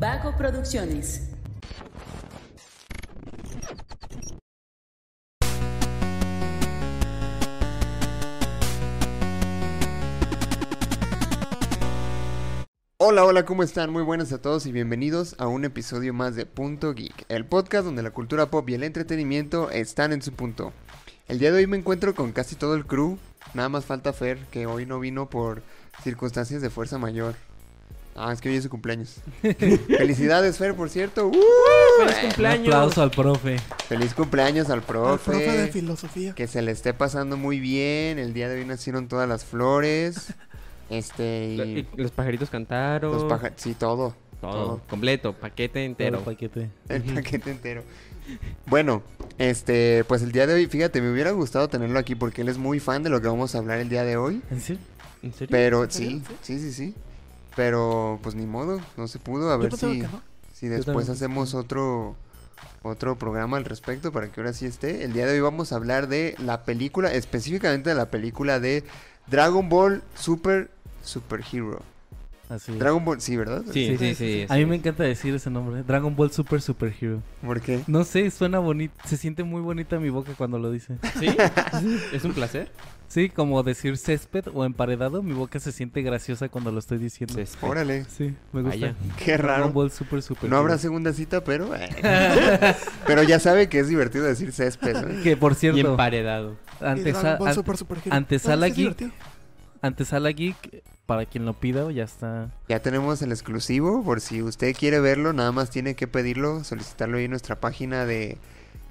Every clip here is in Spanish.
Vago Producciones. Hola, hola, ¿cómo están? Muy buenas a todos y bienvenidos a un episodio más de Punto Geek, el podcast donde la cultura pop y el entretenimiento están en su punto. El día de hoy me encuentro con casi todo el crew, nada más falta Fer, que hoy no vino por circunstancias de fuerza mayor. Ah, es que hoy es su cumpleaños. Felicidades, Fer, por cierto. ¡Uh! ¡Feliz Un cumpleaños! aplauso al profe. Feliz cumpleaños al Al profe. profe de filosofía. Que se le esté pasando muy bien. El día de hoy nacieron todas las flores. Este, y Los pajaritos cantaron. los paja- Sí, todo. Todo, todo. completo, paquete entero. Todo paquete. El paquete entero. Bueno, este, pues el día de hoy, fíjate, me hubiera gustado tenerlo aquí porque él es muy fan de lo que vamos a hablar el día de hoy. ¿En serio? ¿En serio? Pero ¿En serio? sí, sí, sí, sí. Pero pues ni modo, no se pudo. A ver si, no. si después hacemos otro otro programa al respecto para que ahora sí esté. El día de hoy vamos a hablar de la película, específicamente de la película de Dragon Ball Super Super Hero. Así. Dragon Ball, sí, ¿verdad? Sí, sí, sí. sí. sí. A mí me encanta decir ese nombre. Dragon Ball Super Super Hero. ¿Por qué? No sé, suena bonito. Se siente muy bonita mi boca cuando lo dice. ¿Sí? ¿Es un placer? Sí, como decir césped o emparedado. Mi boca se siente graciosa cuando lo estoy diciendo. Césped. Órale, Sí, me gusta. Vaya. qué raro. Ball Super Super No habrá segunda cita, pero eh. pero ya sabe que es divertido decir césped. ¿no? Que por Y cierto, emparedado. Y antesa- Dragon Ball an- Super Super antesala Ah, es geek. divertido. antesala geek, para quien lo pida, ya está. Ya tenemos el exclusivo, por si usted quiere verlo, nada más tiene que pedirlo, solicitarlo ahí en nuestra página de,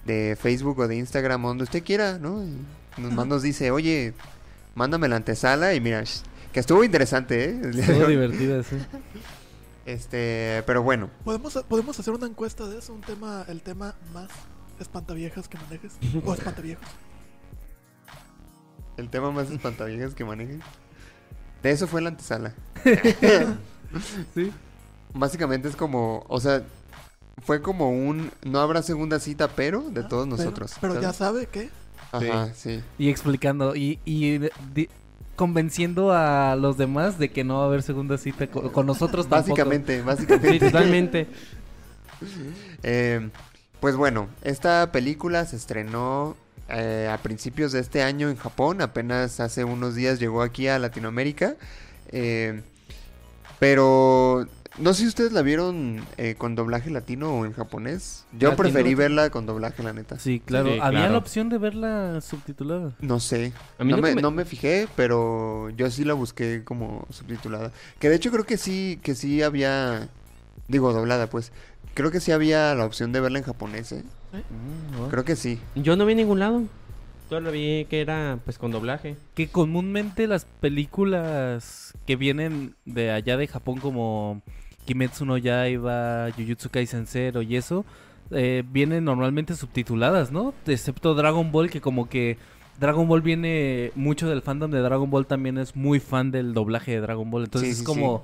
de Facebook o de Instagram, donde usted quiera, ¿no? Y nos, más nos dice, oye, mándame la antesala y mira, sh- que estuvo interesante, ¿eh? Hoy. divertido, sí. Este, pero bueno, ¿Podemos, podemos hacer una encuesta de eso, un tema, el tema más espantaviejas que manejes. O espantaviejos. el tema más espantaviejas que maneje. De eso fue la antesala. Sí. Básicamente es como, o sea, fue como un, no habrá segunda cita, pero de Ah, todos pero- nosotros. Pero, ya sabe que Ajá, sí. Y explicando y, y di- convenciendo a los demás de que no va a haber segunda cita co- con, nosotros tampoco. Básicamente, básicamente. Totalmente. Eh, pues bueno, esta película se estrenó eh, a principios de este año en Japón, apenas hace unos días llegó aquí a Latinoamérica. eh, pero no sé si ustedes la vieron eh, con doblaje latino o en japonés. Yo Latino. preferí verla con doblaje, la neta. Sí, claro. Sí, Había claro. la opción de verla subtitulada. No sé. A mí no, lo me, me- no me fijé, pero yo sí la busqué como subtitulada. Que de hecho creo que sí, que sí había, digo doblada pues. Creo que sí había la opción de verla en japonés, ¿eh? Mm, ¿no? Creo que sí. Yo no vi en ningún lado. Solo vi que era pues con doblaje. Que comúnmente las películas que vienen de allá de Japón como Kimetsu no Yaiba, Jujutsu Kaisen Zero y eso, eh, vienen normalmente subtituladas, ¿no? Excepto Dragon Ball, que como que Dragon Ball viene, mucho del fandom de Dragon Ball también es muy fan del doblaje de Dragon Ball, entonces Sí, es sí, como,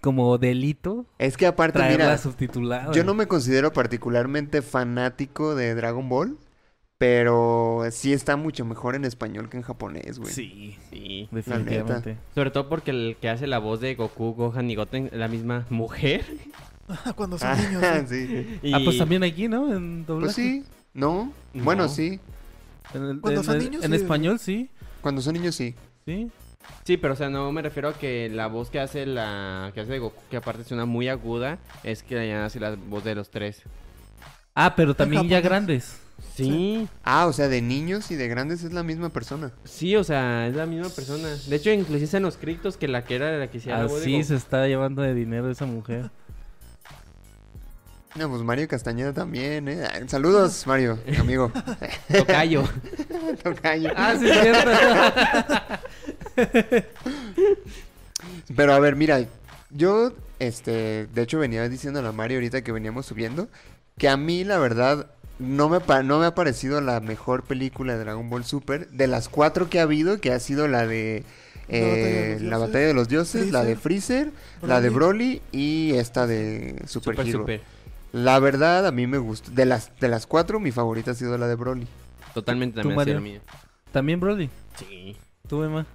como delito Es que aparte, mira, subtitulada. yo no me considero particularmente fanático de Dragon Ball, pero sí está mucho mejor en español que en japonés, güey. Sí, Sí. definitivamente. Sobre todo porque el que hace la voz de Goku, Gohan y Goten es la misma mujer. cuando son Ah, niños. ¿sí? sí. Y- Ah, pues también aquí, ¿no? En doblaje. Pues sí, ¿no? No. Bueno, sí. En, el- Cuando en son niños, en sí. español, sí. Cuando son niños, sí. Sí. Sí, pero o sea, no me refiero a que la voz que hace la que hace de Goku, que aparte suena muy aguda, es que hace la voz de los tres. Ah, pero también ya grandes. Sí, Ah, o sea, de niños y de grandes es la misma persona. sí, o sea, es la misma persona. De hecho, inclusive en los criptos que la que era la que la de Así se está llevando de dinero esa mujer. No, pues Mario Castañeda también, ¿eh? Ah, Saludos, Mario, amigo. Tocayo. Tocayo. ah, sí, es cierto. Pero a ver, mira, yo, este, de hecho venía diciendo a Mario ahorita que veníamos subiendo, que a mí la verdad no me, no me ha parecido la mejor película de Dragon Ball Super, de las cuatro que ha habido, que ha sido la de La Batalla de eh, los la Dioses, Batalla de los Dioses, la de Freezer, la de Broly. Broly y esta de Super, Super, Hero. super. La verdad, a mí me gustó. De las, de las cuatro, mi favorita ha sido la de Broly. Totalmente ¿Tú, también así Mario? lo mío. También Brody. Sí. Tú, Emma.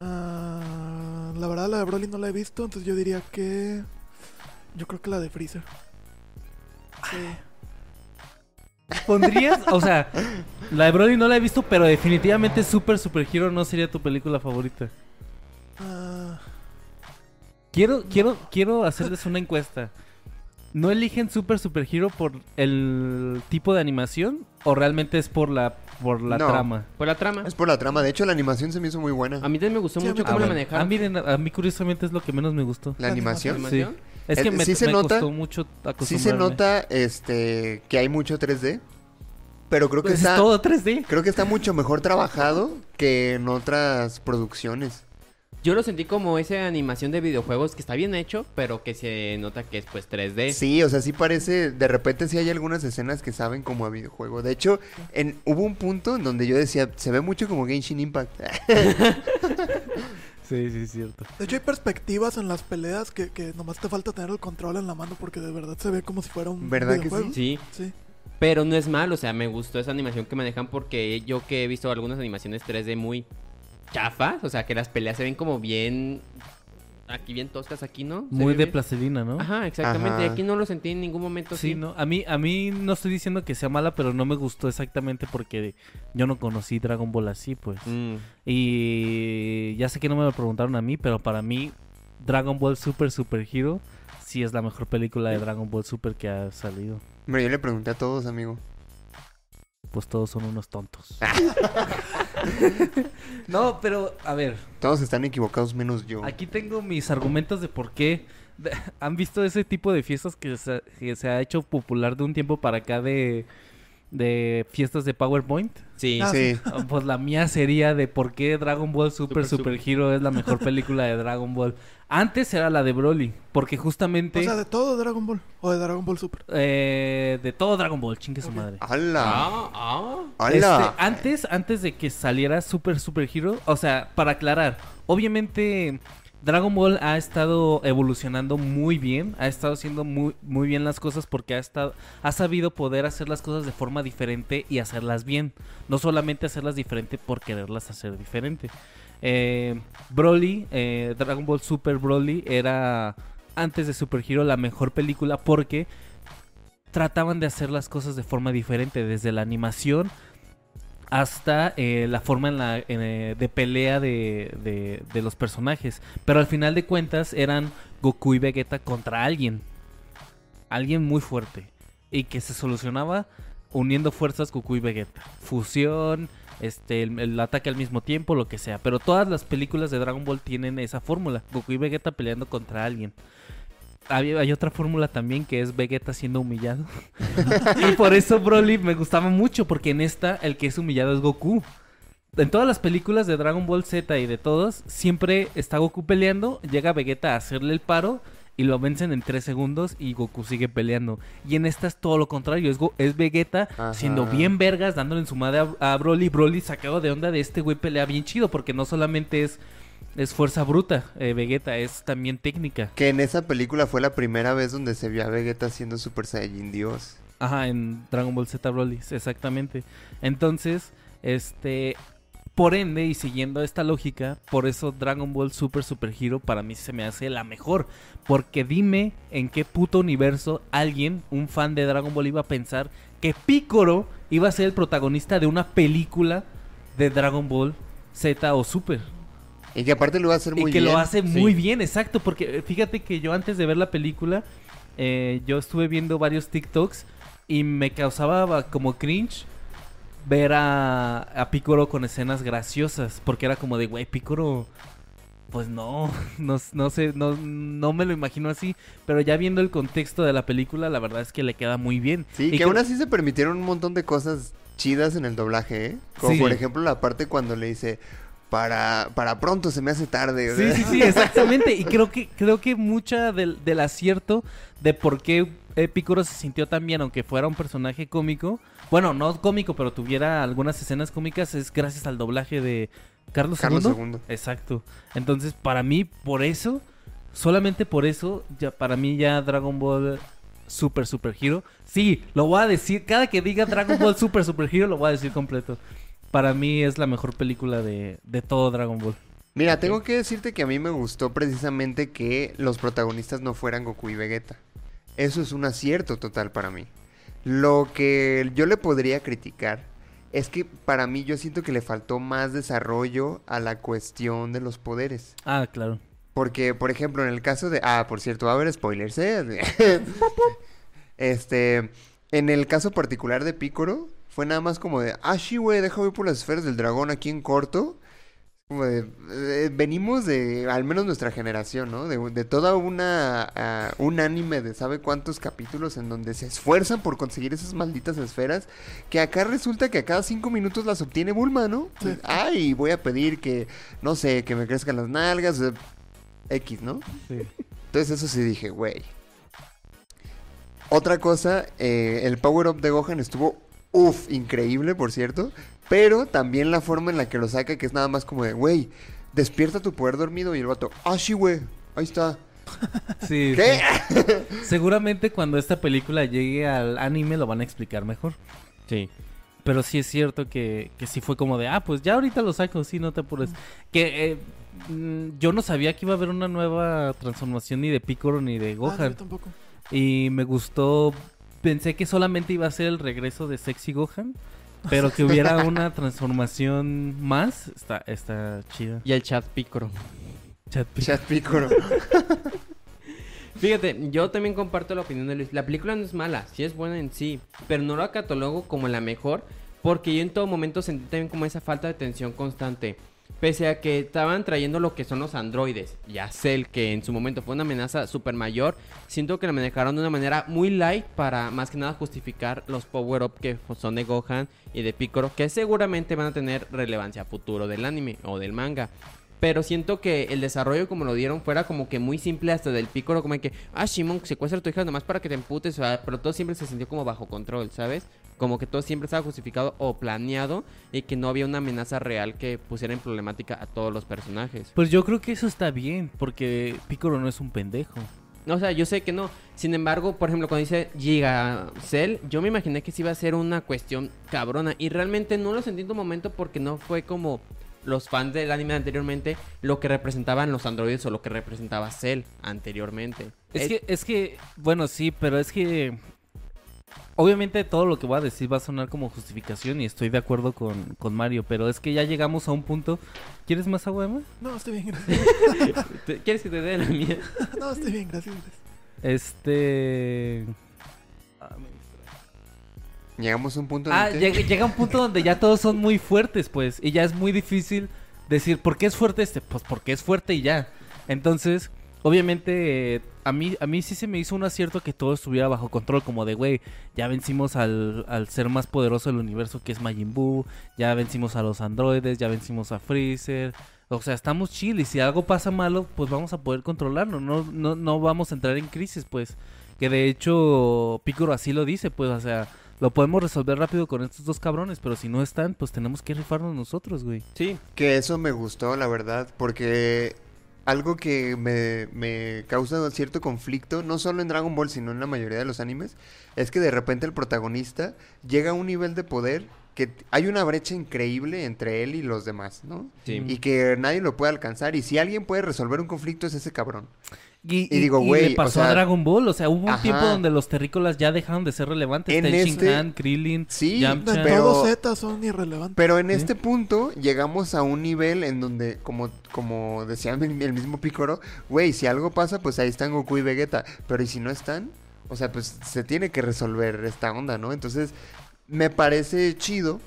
Ah, la verdad, la de Broly no la he visto, entonces yo diría que. Yo creo que la de Freezer. Sí. ¿Pondrías? O sea, la de Broly no la he visto, pero definitivamente Super Super Hero no sería tu película favorita. Quiero, quiero, quiero hacerles una encuesta. ¿No eligen Super Super Hero por el tipo de animación o realmente es por la por la No. trama? Por la trama. Es por la trama. De hecho, la animación se me hizo muy buena. A mí también me gustó Sí, a mucho cómo la también. Ah, miren, a mí curiosamente es lo que menos me gustó. La La animación. ¿Animación? Es Eh, que me, sí se me nota- costó mucho Sí se nota este que hay mucho 3D. Pero creo que Pues está. es todo 3D. Creo que está mucho mejor trabajado que en otras producciones. Yo lo sentí como esa animación de videojuegos que está bien hecho, pero que se nota que es pues 3D. Sí, o sea, sí parece, de repente sí hay algunas escenas que saben como a videojuego. De hecho, en, hubo un punto en donde yo decía, se ve mucho como Genshin Impact. Sí, sí, es cierto. de hecho, hay perspectivas en las peleas que, que nomás te falta tener el control en la mano porque de verdad se ve como si fuera un ¿Verdad que videojuego. Sí, Sí. pero no es mal, o sea, me gustó esa animación que manejan porque yo que he visto algunas animaciones 3D muy chafas, o sea, que las peleas se ven como bien aquí bien toscas aquí, ¿no? Muy de bien. plastilina, ¿no? Ajá, exactamente. Ajá. Y aquí no lo sentí en ningún momento Sí, así. no, a mí, a mí no estoy diciendo que sea mala, pero no me gustó exactamente porque yo no conocí Dragon Ball así, pues. Mm. Y ya sé que no me lo preguntaron a mí, pero para mí Dragon Ball Super Super Hero sí es la mejor película de Dragon Ball Super que ha salido. Hombre, yo le pregunté a todos, amigo. Pues todos son unos tontos. no, pero a ver, Todos están equivocados menos yo. aquí tengo mis argumentos de por qué. ¿Han visto ese tipo de fiestas que se, que se ha hecho popular de un tiempo para acá de, de fiestas de PowerPoint? Sí. Ah, Sí. Ah, Pues la mía sería de por qué Dragon Ball Super Super, Super, Hero es la mejor película de Dragon Ball. Antes era la de Broly, porque justamente O sea, de todo Dragon Ball o de Dragon Ball Super. eh, de todo Dragon Ball, chingue su madre. ¡Hala! Ah, ah. ¡Hala! Este, antes, antes de que saliera Super Super Hero, o sea, para aclarar, obviamente Dragon Ball ha estado evolucionando muy bien, ha estado haciendo muy, muy bien las cosas porque ha estado, ha sabido poder hacer las cosas de forma diferente y hacerlas bien, no solamente hacerlas diferente por quererlas hacer diferente. Eh, Broly, eh, Dragon Ball Super Broly era antes de Super Hero la mejor película porque trataban de hacer las cosas de forma diferente, desde la animación hasta eh, la forma en la, eh, de pelea de, de- de los personajes. Pero al final de cuentas eran Goku y Vegeta contra alguien. Alguien muy fuerte. Y que se solucionaba uniendo fuerzas Goku y Vegeta. Fusión, este, el, el ataque al mismo tiempo, lo que sea. Pero todas las películas de Dragon Ball tienen esa fórmula. Goku y Vegeta peleando contra alguien. Hay, hay otra fórmula también que es Vegeta siendo humillado. y por eso Broly me gustaba mucho, porque en esta el que es humillado es Goku. En todas las películas de Dragon Ball Z y de todos, siempre está Goku peleando, llega Vegeta a hacerle el paro y lo vencen en 3 segundos y Goku sigue peleando. Y en esta es todo lo contrario, es, Go- es Vegeta Ajá. siendo bien vergas, dándole en su madre a, a Broly. Broly sacado de onda de este güey pelea bien chido, porque no solamente es, es fuerza bruta, eh, Vegeta, es también técnica. Que en esa película fue la primera vez donde se vio a Vegeta siendo Super Saiyajin Dios. Ajá, en Dragon Ball Z Broly, exactamente. Entonces, este, por ende y siguiendo esta lógica, por eso Dragon Ball Super Super Hero para mí se me hace la mejor, porque dime en qué puto universo alguien, un fan de Dragon Ball iba a pensar que Piccolo iba a ser el protagonista de una película de Dragon Ball Z o Super. Y que aparte lo va a hacer muy y que bien. lo hace muy Sí. bien, exacto, porque eh, fíjate que yo antes de ver la película, eh, yo estuve viendo varios TikToks y me causaba como cringe ver a, a Piccolo con escenas graciosas, porque era como de, güey, Piccolo, pues no, no, no sé, no, no me lo imagino así, pero ya viendo el contexto de la película, la verdad es que le queda muy bien. Sí, Y que aún así se permitieron un montón de cosas chidas en el doblaje, ¿eh? Como Sí. por ejemplo la parte cuando le dice, para, para pronto se me hace tarde. o Sí, sí, sí, exactamente. Y creo que, creo que mucha del, del acierto de por qué Piccolo se sintió tan bien, aunque fuera un personaje cómico. Bueno, no cómico, pero tuviera algunas escenas cómicas, es gracias al doblaje de Carlos, Carlos II. II. Exacto. Entonces, para mí, por eso, solamente por eso, ya para mí ya Dragon Ball Super Super Hero. Sí, lo voy a decir, cada que diga Dragon Ball Super Super Hero lo voy a decir completo. Para mí es la mejor película de, de todo Dragon Ball. Mira, tengo que decirte que a mí me gustó precisamente que los protagonistas no fueran Goku y Vegeta. eso es un acierto total para mí. Lo que yo le podría criticar es que para mí yo siento que le faltó más desarrollo a la cuestión de los poderes. Ah, claro. Porque, por ejemplo, en el caso de... Ah, por cierto, va a haber spoilers, ¿eh? este... En el caso particular de Picoro, fue nada más como de... Ah, sí, güey, deja ir por las esferas del dragón aquí en corto. Como de... eh, venimos de... Al menos nuestra generación, ¿no? De, de toda una... ah, un anime de sabe cuántos capítulos en donde se esfuerzan por conseguir esas malditas esferas. Que acá resulta que a cada cinco minutos las obtiene Bulma, ¿no? Sí. Ay, voy a pedir que... No sé, que me crezcan las nalgas. sea, X, ¿no? Sí. Entonces eso sí dije, güey. Otra cosa, eh, el power up de Gohan estuvo, uff, increíble, por cierto. Pero también la forma en la que lo saca, que es nada más como de, güey, despierta tu poder dormido. Y el vato, ah, sí, güey, ahí está. Sí, ¿Qué? sí. Seguramente cuando esta película llegue al anime lo van a explicar mejor. Sí. Pero sí es cierto que, que sí fue como de, ah, pues ya ahorita lo saco, sí, no te apures. Que eh, mm, yo no sabía que iba a haber una nueva transformación ni de Piccolo ni de Ah, Gohan. yo tampoco. y me gustó, pensé que solamente iba a ser el regreso de Sexy Gohan. Pero que hubiera una transformación más, está, está chida. Y el chat pícoro. Chat Piccolo. Fíjate, yo también comparto la opinión de Luis. La película no es mala, sí es buena en sí, pero no la catalogo como la mejor porque yo en todo momento sentí también como esa falta de tensión constante. Pese a que estaban trayendo lo que son los androides y a Cell, que en su momento fue una amenaza super mayor, siento que la manejaron de una manera muy light para más que nada justificar los power-up que son de Gohan y de Piccolo, que seguramente van a tener relevancia futuro del anime o del manga. Pero siento que el desarrollo como lo dieron fuera como que muy simple hasta del Piccolo, como que, ah, Shimon, secuestra a tu hija nomás para que te emputes, pero todo siempre se sintió como bajo control, ¿sabes? Como que todo siempre estaba justificado o planeado y que no había una amenaza real que pusiera en problemática a todos los personajes. Pues yo creo que eso está bien, porque Piccolo no es un pendejo. O sea, yo sé que no. Sin embargo, por ejemplo, cuando dice Giga Cell, yo me imaginé que sí iba a ser una cuestión cabrona. Y realmente no lo sentí en tu momento porque no fue como los fans del anime anteriormente lo que representaban los androides o lo que representaba Cell anteriormente. Es Eh, que, es que, bueno, sí, pero es que. Obviamente todo lo que voy a decir va a sonar como justificación y estoy de acuerdo con, con Mario, pero es que ya llegamos a un punto. ¿Quieres más agua, Emma? No, estoy bien, gracias. ¿te- ¿Quieres que te dé la mía? No, estoy bien, gracias. Este. Ah, me- Llegamos a un punto Ah, el que... llega, llega un punto donde ya todos son muy fuertes, pues, y ya es muy difícil decir, ¿por qué es fuerte este? Pues porque es fuerte y ya. Entonces, obviamente, eh, a mí, a mí sí se me hizo un acierto que todo estuviera bajo control, como de, güey, ya vencimos al, al ser más poderoso del universo que es Majin Buu, ya vencimos a los androides, ya vencimos a Freezer. O sea, estamos chill y si algo pasa malo, pues vamos a poder controlarlo, no, no, no vamos a entrar en crisis, pues. Que de hecho, Piccolo así lo dice, pues, o sea, lo podemos resolver rápido con estos dos cabrones, pero si no están, pues tenemos que rifarnos nosotros, güey. Sí. Que eso me gustó, la verdad, porque algo que me, me causa cierto conflicto, no solo en Dragon Ball, sino en la mayoría de los animes, es que de repente el protagonista llega a un nivel de poder que hay una brecha increíble entre él y los demás, ¿no? Sí. Y que nadie lo puede alcanzar. Y si alguien puede resolver un conflicto es ese cabrón. Y, Y digo, güey, le pasó o sea- a Dragon Ball, o sea, hubo un Ajá. tiempo donde los terrícolas ya dejaron de ser relevantes. En Ten este- Han, Krillin, Sí, Yamcha. Pero- todo Z son irrelevantes. Pero en Sí. este punto llegamos a un nivel en donde, como, como decía el el mismo Picoro, güey, si algo pasa, pues ahí están Goku y Vegeta. Pero ¿y si no están? O sea, pues se tiene que resolver esta onda, ¿no? Entonces, me parece chido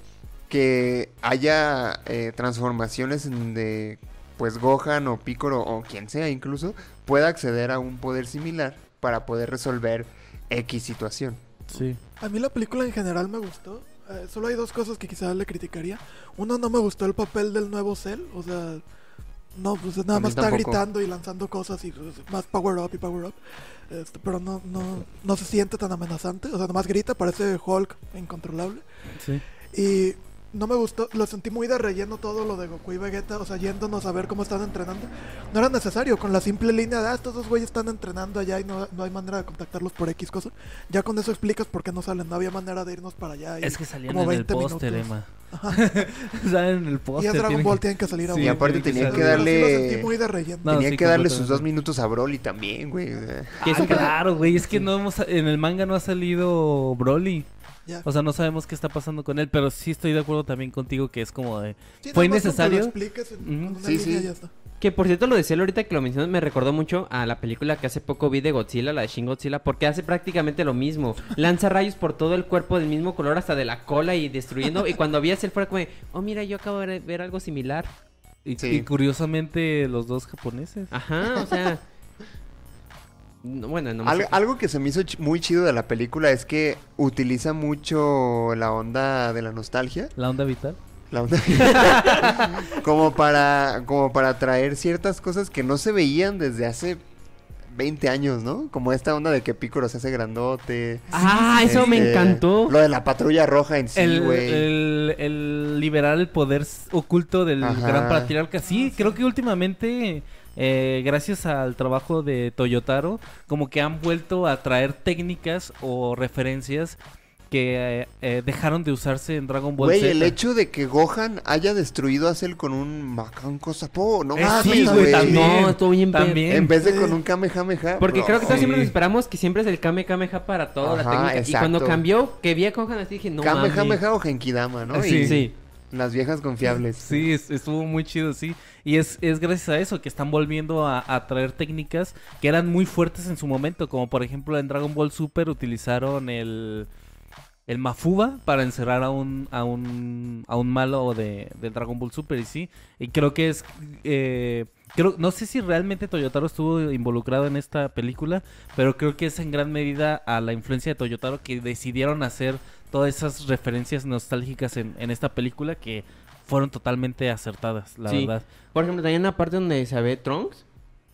que haya eh, transformaciones en donde, pues Gohan o Picoro o quien sea incluso, pueda acceder a un poder similar para poder resolver X situación. Sí. A mí la película en general me gustó. Eh, solo hay dos cosas que quizás le criticaría. Uno, no me gustó el papel del nuevo Cell. O sea, no, pues nada más está tampoco. gritando y lanzando cosas y pues, más power up y power up. Este, pero no, no, no se siente tan amenazante. O sea, nomás grita, parece Hulk incontrolable. Sí. Y no me gustó, lo sentí muy de relleno todo lo de Goku y Vegeta, o sea, yéndonos a ver cómo están entrenando. No era necesario, con la simple línea de, ah, estos dos güeyes están entrenando allá y no, no hay manera de contactarlos por X cosa. Ya con eso explicas por qué no salen, no había manera de irnos para allá. y Es que salían como en el 20 póster. Emma. Salen en el Y póster. es Dragon Ball, que- tienen que salir a Sí, y aparte tiene que tenía ser. que Pero sí lo sentí darle... muy de relleno. No, tenía sí, que darle sus dos minutos a Broly también, güey. Que Ah, claro, güey. Es que no hemos, en el manga no ha salido Broly. Ya. O sea, no sabemos qué está pasando con él. Pero sí estoy de acuerdo también contigo que es como de. Sí, ¿Fue innecesario? Lo expliques en, Ujú. con una Sí, línea sí. ya está. Que por cierto, lo de Cielo ahorita que lo mencionas me recordó mucho a la película que hace poco vi de Godzilla, la de Shin Godzilla, porque hace prácticamente lo mismo. Lanza rayos por todo el cuerpo del mismo color hasta de la cola y destruyendo. y cuando vi a él fuera como, de, oh mira, yo acabo de ver algo similar. Y, Sí. y curiosamente, los dos japoneses. Ajá, o sea... no, bueno, no Algo, algo que se me hizo ch- muy chido de la película es que utiliza mucho la onda de la nostalgia. La onda vital. La onda como para como para traer ciertas cosas que no se veían desde hace 20 años, ¿no? Como esta onda de que Piccolo se hace grandote. Ah, eso me Este, encantó. Lo de la patrulla roja en sí, el, güey. el, el liberar el poder oculto del Ajá. gran patriarca. Sí, creo que últimamente, eh, gracias al trabajo de Toyotaro, como que han vuelto a traer técnicas o referencias que eh, eh, dejaron de usarse en Dragon Ball Güey, Z. el hecho de que Gohan haya destruido a Cell con un Macanco Sapo, no Eh, mames, sí, güey. también. No, estuvo bien También. En vez de con un Kamehameha. Porque bro. creo que todos siempre nos esperamos que siempre es el Kame Kameha para toda la Ajá, técnica. Y cuando cambió, que vi a Gohan así dije, no mames. Kamehameha o Genkidama, ¿no? Sí. Y Sí. Las viejas confiables. Sí, es- estuvo muy chido, sí. Y es, es gracias a eso que están volviendo a, a traer técnicas que eran muy fuertes en su momento. Como por ejemplo en Dragon Ball Super utilizaron el, el Mafuba para encerrar a un, a un, a un malo de, de Dragon Ball Super. Y sí, y creo que es... eh, creo, no sé si realmente Toyotaro estuvo involucrado en esta película, pero creo que es en gran medida a la influencia de Toyotaro que decidieron hacer todas esas referencias nostálgicas en, en esta película que fueron totalmente acertadas, la Sí. verdad. Por ejemplo, también una parte donde se ve Trunks.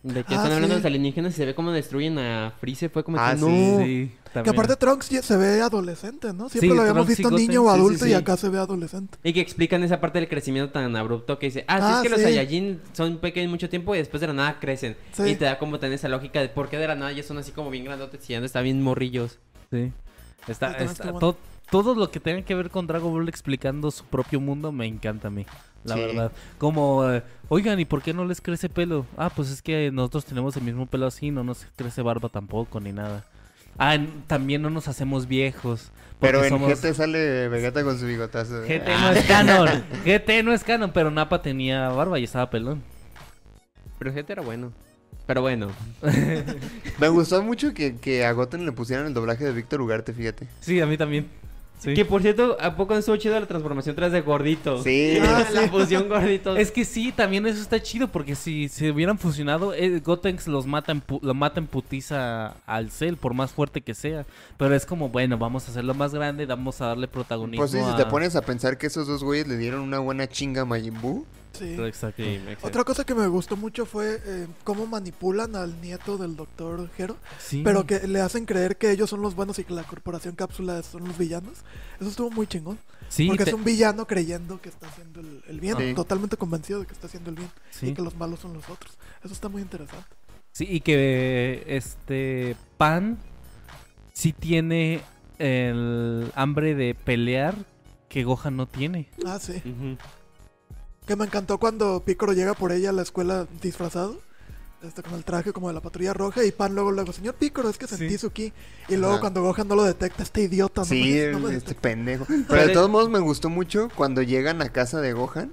De que Ah, están hablando sí. de los alienígenas y se ve cómo destruyen a Freezer. Fue como Ah, que sí, no. Sí, Que aparte Trunks ya se ve adolescente, ¿no? Siempre Sí, lo habíamos Trunks visto niño o sí, sí, adulto sí. y acá se ve adolescente. Y que explican esa parte del crecimiento tan abrupto que dice, ah, sí, Ah, es que los. Saiyajin son pequeños mucho tiempo y después de la nada crecen. Sí. Y te da como tener esa lógica de por qué de la nada ya son así como bien grandotes y ya no están bien morrillos. Sí. Está, Está- está- está bueno. to- todo lo que tenga que ver con Dragon Ball explicando su propio mundo me encanta a mí, la Sí. verdad. Como, eh, oigan, ¿y por qué no les crece pelo? Ah, pues es que nosotros tenemos el mismo pelo así, no nos crece barba tampoco, ni nada. Ah, también no nos hacemos viejos. Pero en somos- GT sale Vegeta con su bigotazo. GT no es canon. GT no es canon, pero Nappa tenía barba y estaba pelón. Pero gente era bueno. Pero bueno. Me gustó mucho que, que a Goten le pusieran el doblaje de Víctor Ugarte, fíjate. Sí, a mí también. Sí. Que por cierto, ¿a poco no estuvo chido la transformación tras de gordito? Sí. Ah, la fusión gordito. Es que sí, también eso está chido porque si se hubieran fusionado, eh, Gotenks los mata en pu- lo mata en putiza al Cell, por más fuerte que sea. Pero es como, bueno, vamos a hacerlo más grande, vamos a darle protagonismo Pues sí, si te pones a pensar que esos dos güeyes le dieron una buena chinga a Majin Buu. Sí. Otra cosa que me gustó mucho fue eh, cómo manipulan al nieto del doctor Hero, Sí. pero que le hacen creer que ellos son los buenos y que la corporación cápsula son los villanos. Eso estuvo muy chingón. Sí, porque te- es un villano creyendo que está haciendo el, el bien, Sí. totalmente convencido de que está haciendo el bien sí. y que los malos son los otros. Eso está muy interesante. Sí, y que este Pan sí tiene el hambre de pelear que Gohan no tiene. Ah, sí. Que me encantó cuando Piccolo llega por ella a la escuela disfrazado. Este, con el traje como de la patrulla roja y Pan luego luego, señor Piccolo, es que sentí Sí. su ki. Y luego Ajá. cuando Gohan no lo detecta, este idiota no Sí, me- no me este detecta. pendejo. Pero de todos modos me gustó mucho cuando llegan a casa de Gohan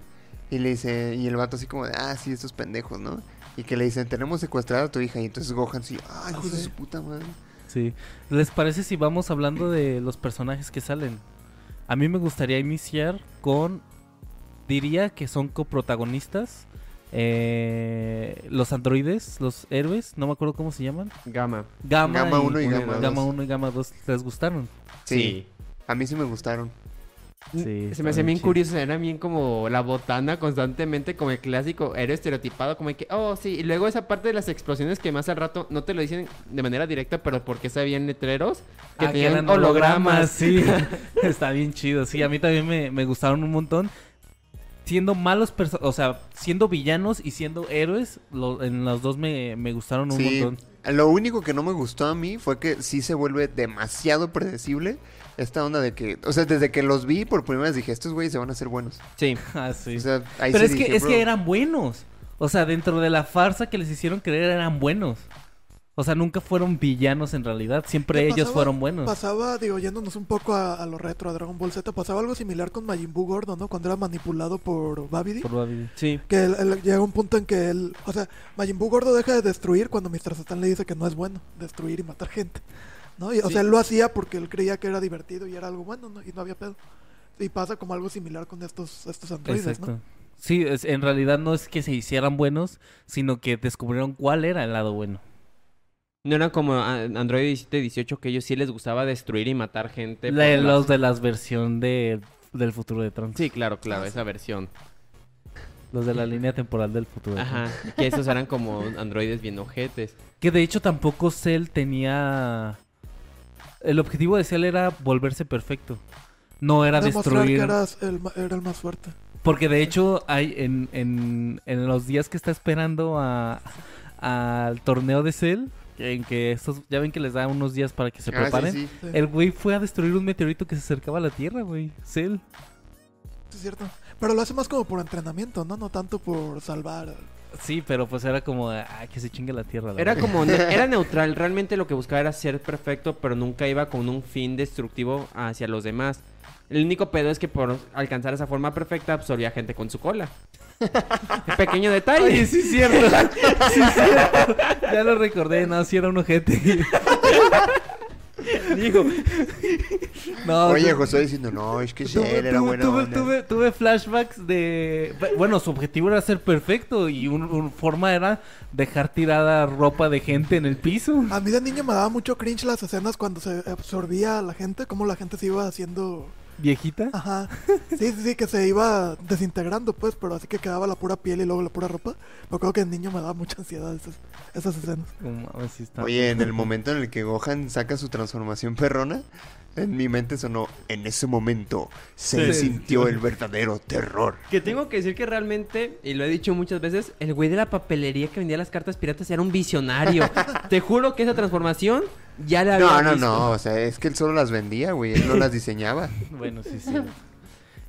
y le dice, y el vato así como de, ah, sí, estos pendejos, ¿no? Y que le dicen, tenemos secuestrada a tu hija. Y entonces Gohan sí, ay, hijo de su puta madre. Sí. ¿Les parece si vamos hablando de los personajes que salen? A mí me gustaría iniciar con. Diría que son coprotagonistas. eh, los androides, los héroes, no me acuerdo cómo se llaman. Gama. Gama, Gama uno y uno y Gama dos. Gama dos. 1 y Gama 2 les gustaron. Sí. A mí sí me gustaron. Sí, se me hacía bien chido. curioso, era bien como la botana constantemente, como el clásico héroe estereotipado, como que, oh, sí, y luego esa parte de las explosiones que más al rato no te lo dicen de manera directa, pero porque sabían letreros que Ah, que tenían eran hologramas. sí. Está bien chido. Sí, a mí también me, me gustaron un montón. Siendo malos o sea, siendo villanos y siendo héroes, lo- en los dos me, me gustaron un Sí, montón. Lo único que no me gustó a mí fue que sí se vuelve demasiado predecible esta onda de que, o sea, desde que los vi por primera vez dije, estos güeyes se van a hacer buenos. Sí. Ah, sí. O sea, Pero sí es que, es que eran buenos. O sea, dentro de la farsa que les hicieron creer eran buenos. O sea, nunca fueron villanos en realidad. Siempre ¿Qué ellos pasaba? fueron buenos. Pasaba, digo, yéndonos un poco a, a lo retro, a Dragon Ball Z, pasaba algo similar con Majin Buu Gordo, ¿no? Cuando era manipulado por Babidi. Probablemente. Sí. Que él- él llega un punto en que él, o sea, Majin Buu Gordo deja de destruir cuando Mr. Satan le dice que no es bueno destruir y matar gente, ¿no? Y, o Sí. sea, él lo hacía porque él creía que era divertido y era algo bueno, ¿no? Y no había pedo. Y pasa como algo similar con estos, estos androides, Exacto. ¿no? Sí, es- en realidad no es que se hicieran buenos, sino que descubrieron cuál era el lado bueno. No eran como Android 17, 18 que ellos sí les gustaba destruir y matar gente. La- por las- los de las versión de, del futuro de Trunks. Sí, claro, claro, Ah, esa versión. Los de la línea temporal del futuro de Ajá. Que esos eran como androides bien ojetes. Que de hecho tampoco Cell tenía... El objetivo de Cell era volverse perfecto. No era Demostrar que destruir... eras el, era el más fuerte. Porque de hecho hay en, en, en los días que está esperando a, al torneo de Cell, en que estos, ya ven que les da unos días para que se Ah, sí, preparen. sí. Sí, El güey fue a destruir un meteorito que se acercaba a la Tierra, güey. Cell. sí es cierto. Pero lo hace más como por entrenamiento, ¿no? No tanto por salvar. Sí, pero pues era como, ay, que se chingue la Tierra. la Era verdad. como, ne- era neutral, realmente lo que buscaba era ser perfecto, pero nunca iba con un fin destructivo hacia los demás. El único pedo es que por alcanzar esa forma perfecta absorbía gente con su cola. Pequeño detalle. Oye, sí es cierto. Sí es cierto. Ya lo recordé, no, sí era un ojete. Digo, No, Oye, José diciendo, no, es que sí, tuve, él era tuve- buena tuve- onda". tuve- tuve flashbacks de... Bueno, su objetivo era ser perfecto y un, un forma era dejar tirada ropa de gente en el piso. A mí de niño me daba mucho cringe las escenas cuando se absorbía a la gente, cómo la gente se iba haciendo... ¿Viejita? Ajá. Sí, sí, sí, que se iba desintegrando, pues, pero así que quedaba la pura piel y luego la pura ropa. Me acuerdo que de niño me daba mucha ansiedad esas, esas escenas. Como, a ver si está- Oye, en el momento en el que Gohan saca su transformación perrona, en mi mente sonó, en ese momento se Sí. sintió el verdadero terror. que tengo que decir que realmente, y lo he dicho muchas veces, el güey de la papelería que vendía las cartas piratas era un visionario. Te juro que esa transformación ya la había No, no, visto. no, o sea, es que él solo las vendía, güey, él no las diseñaba. Bueno, sí, sí.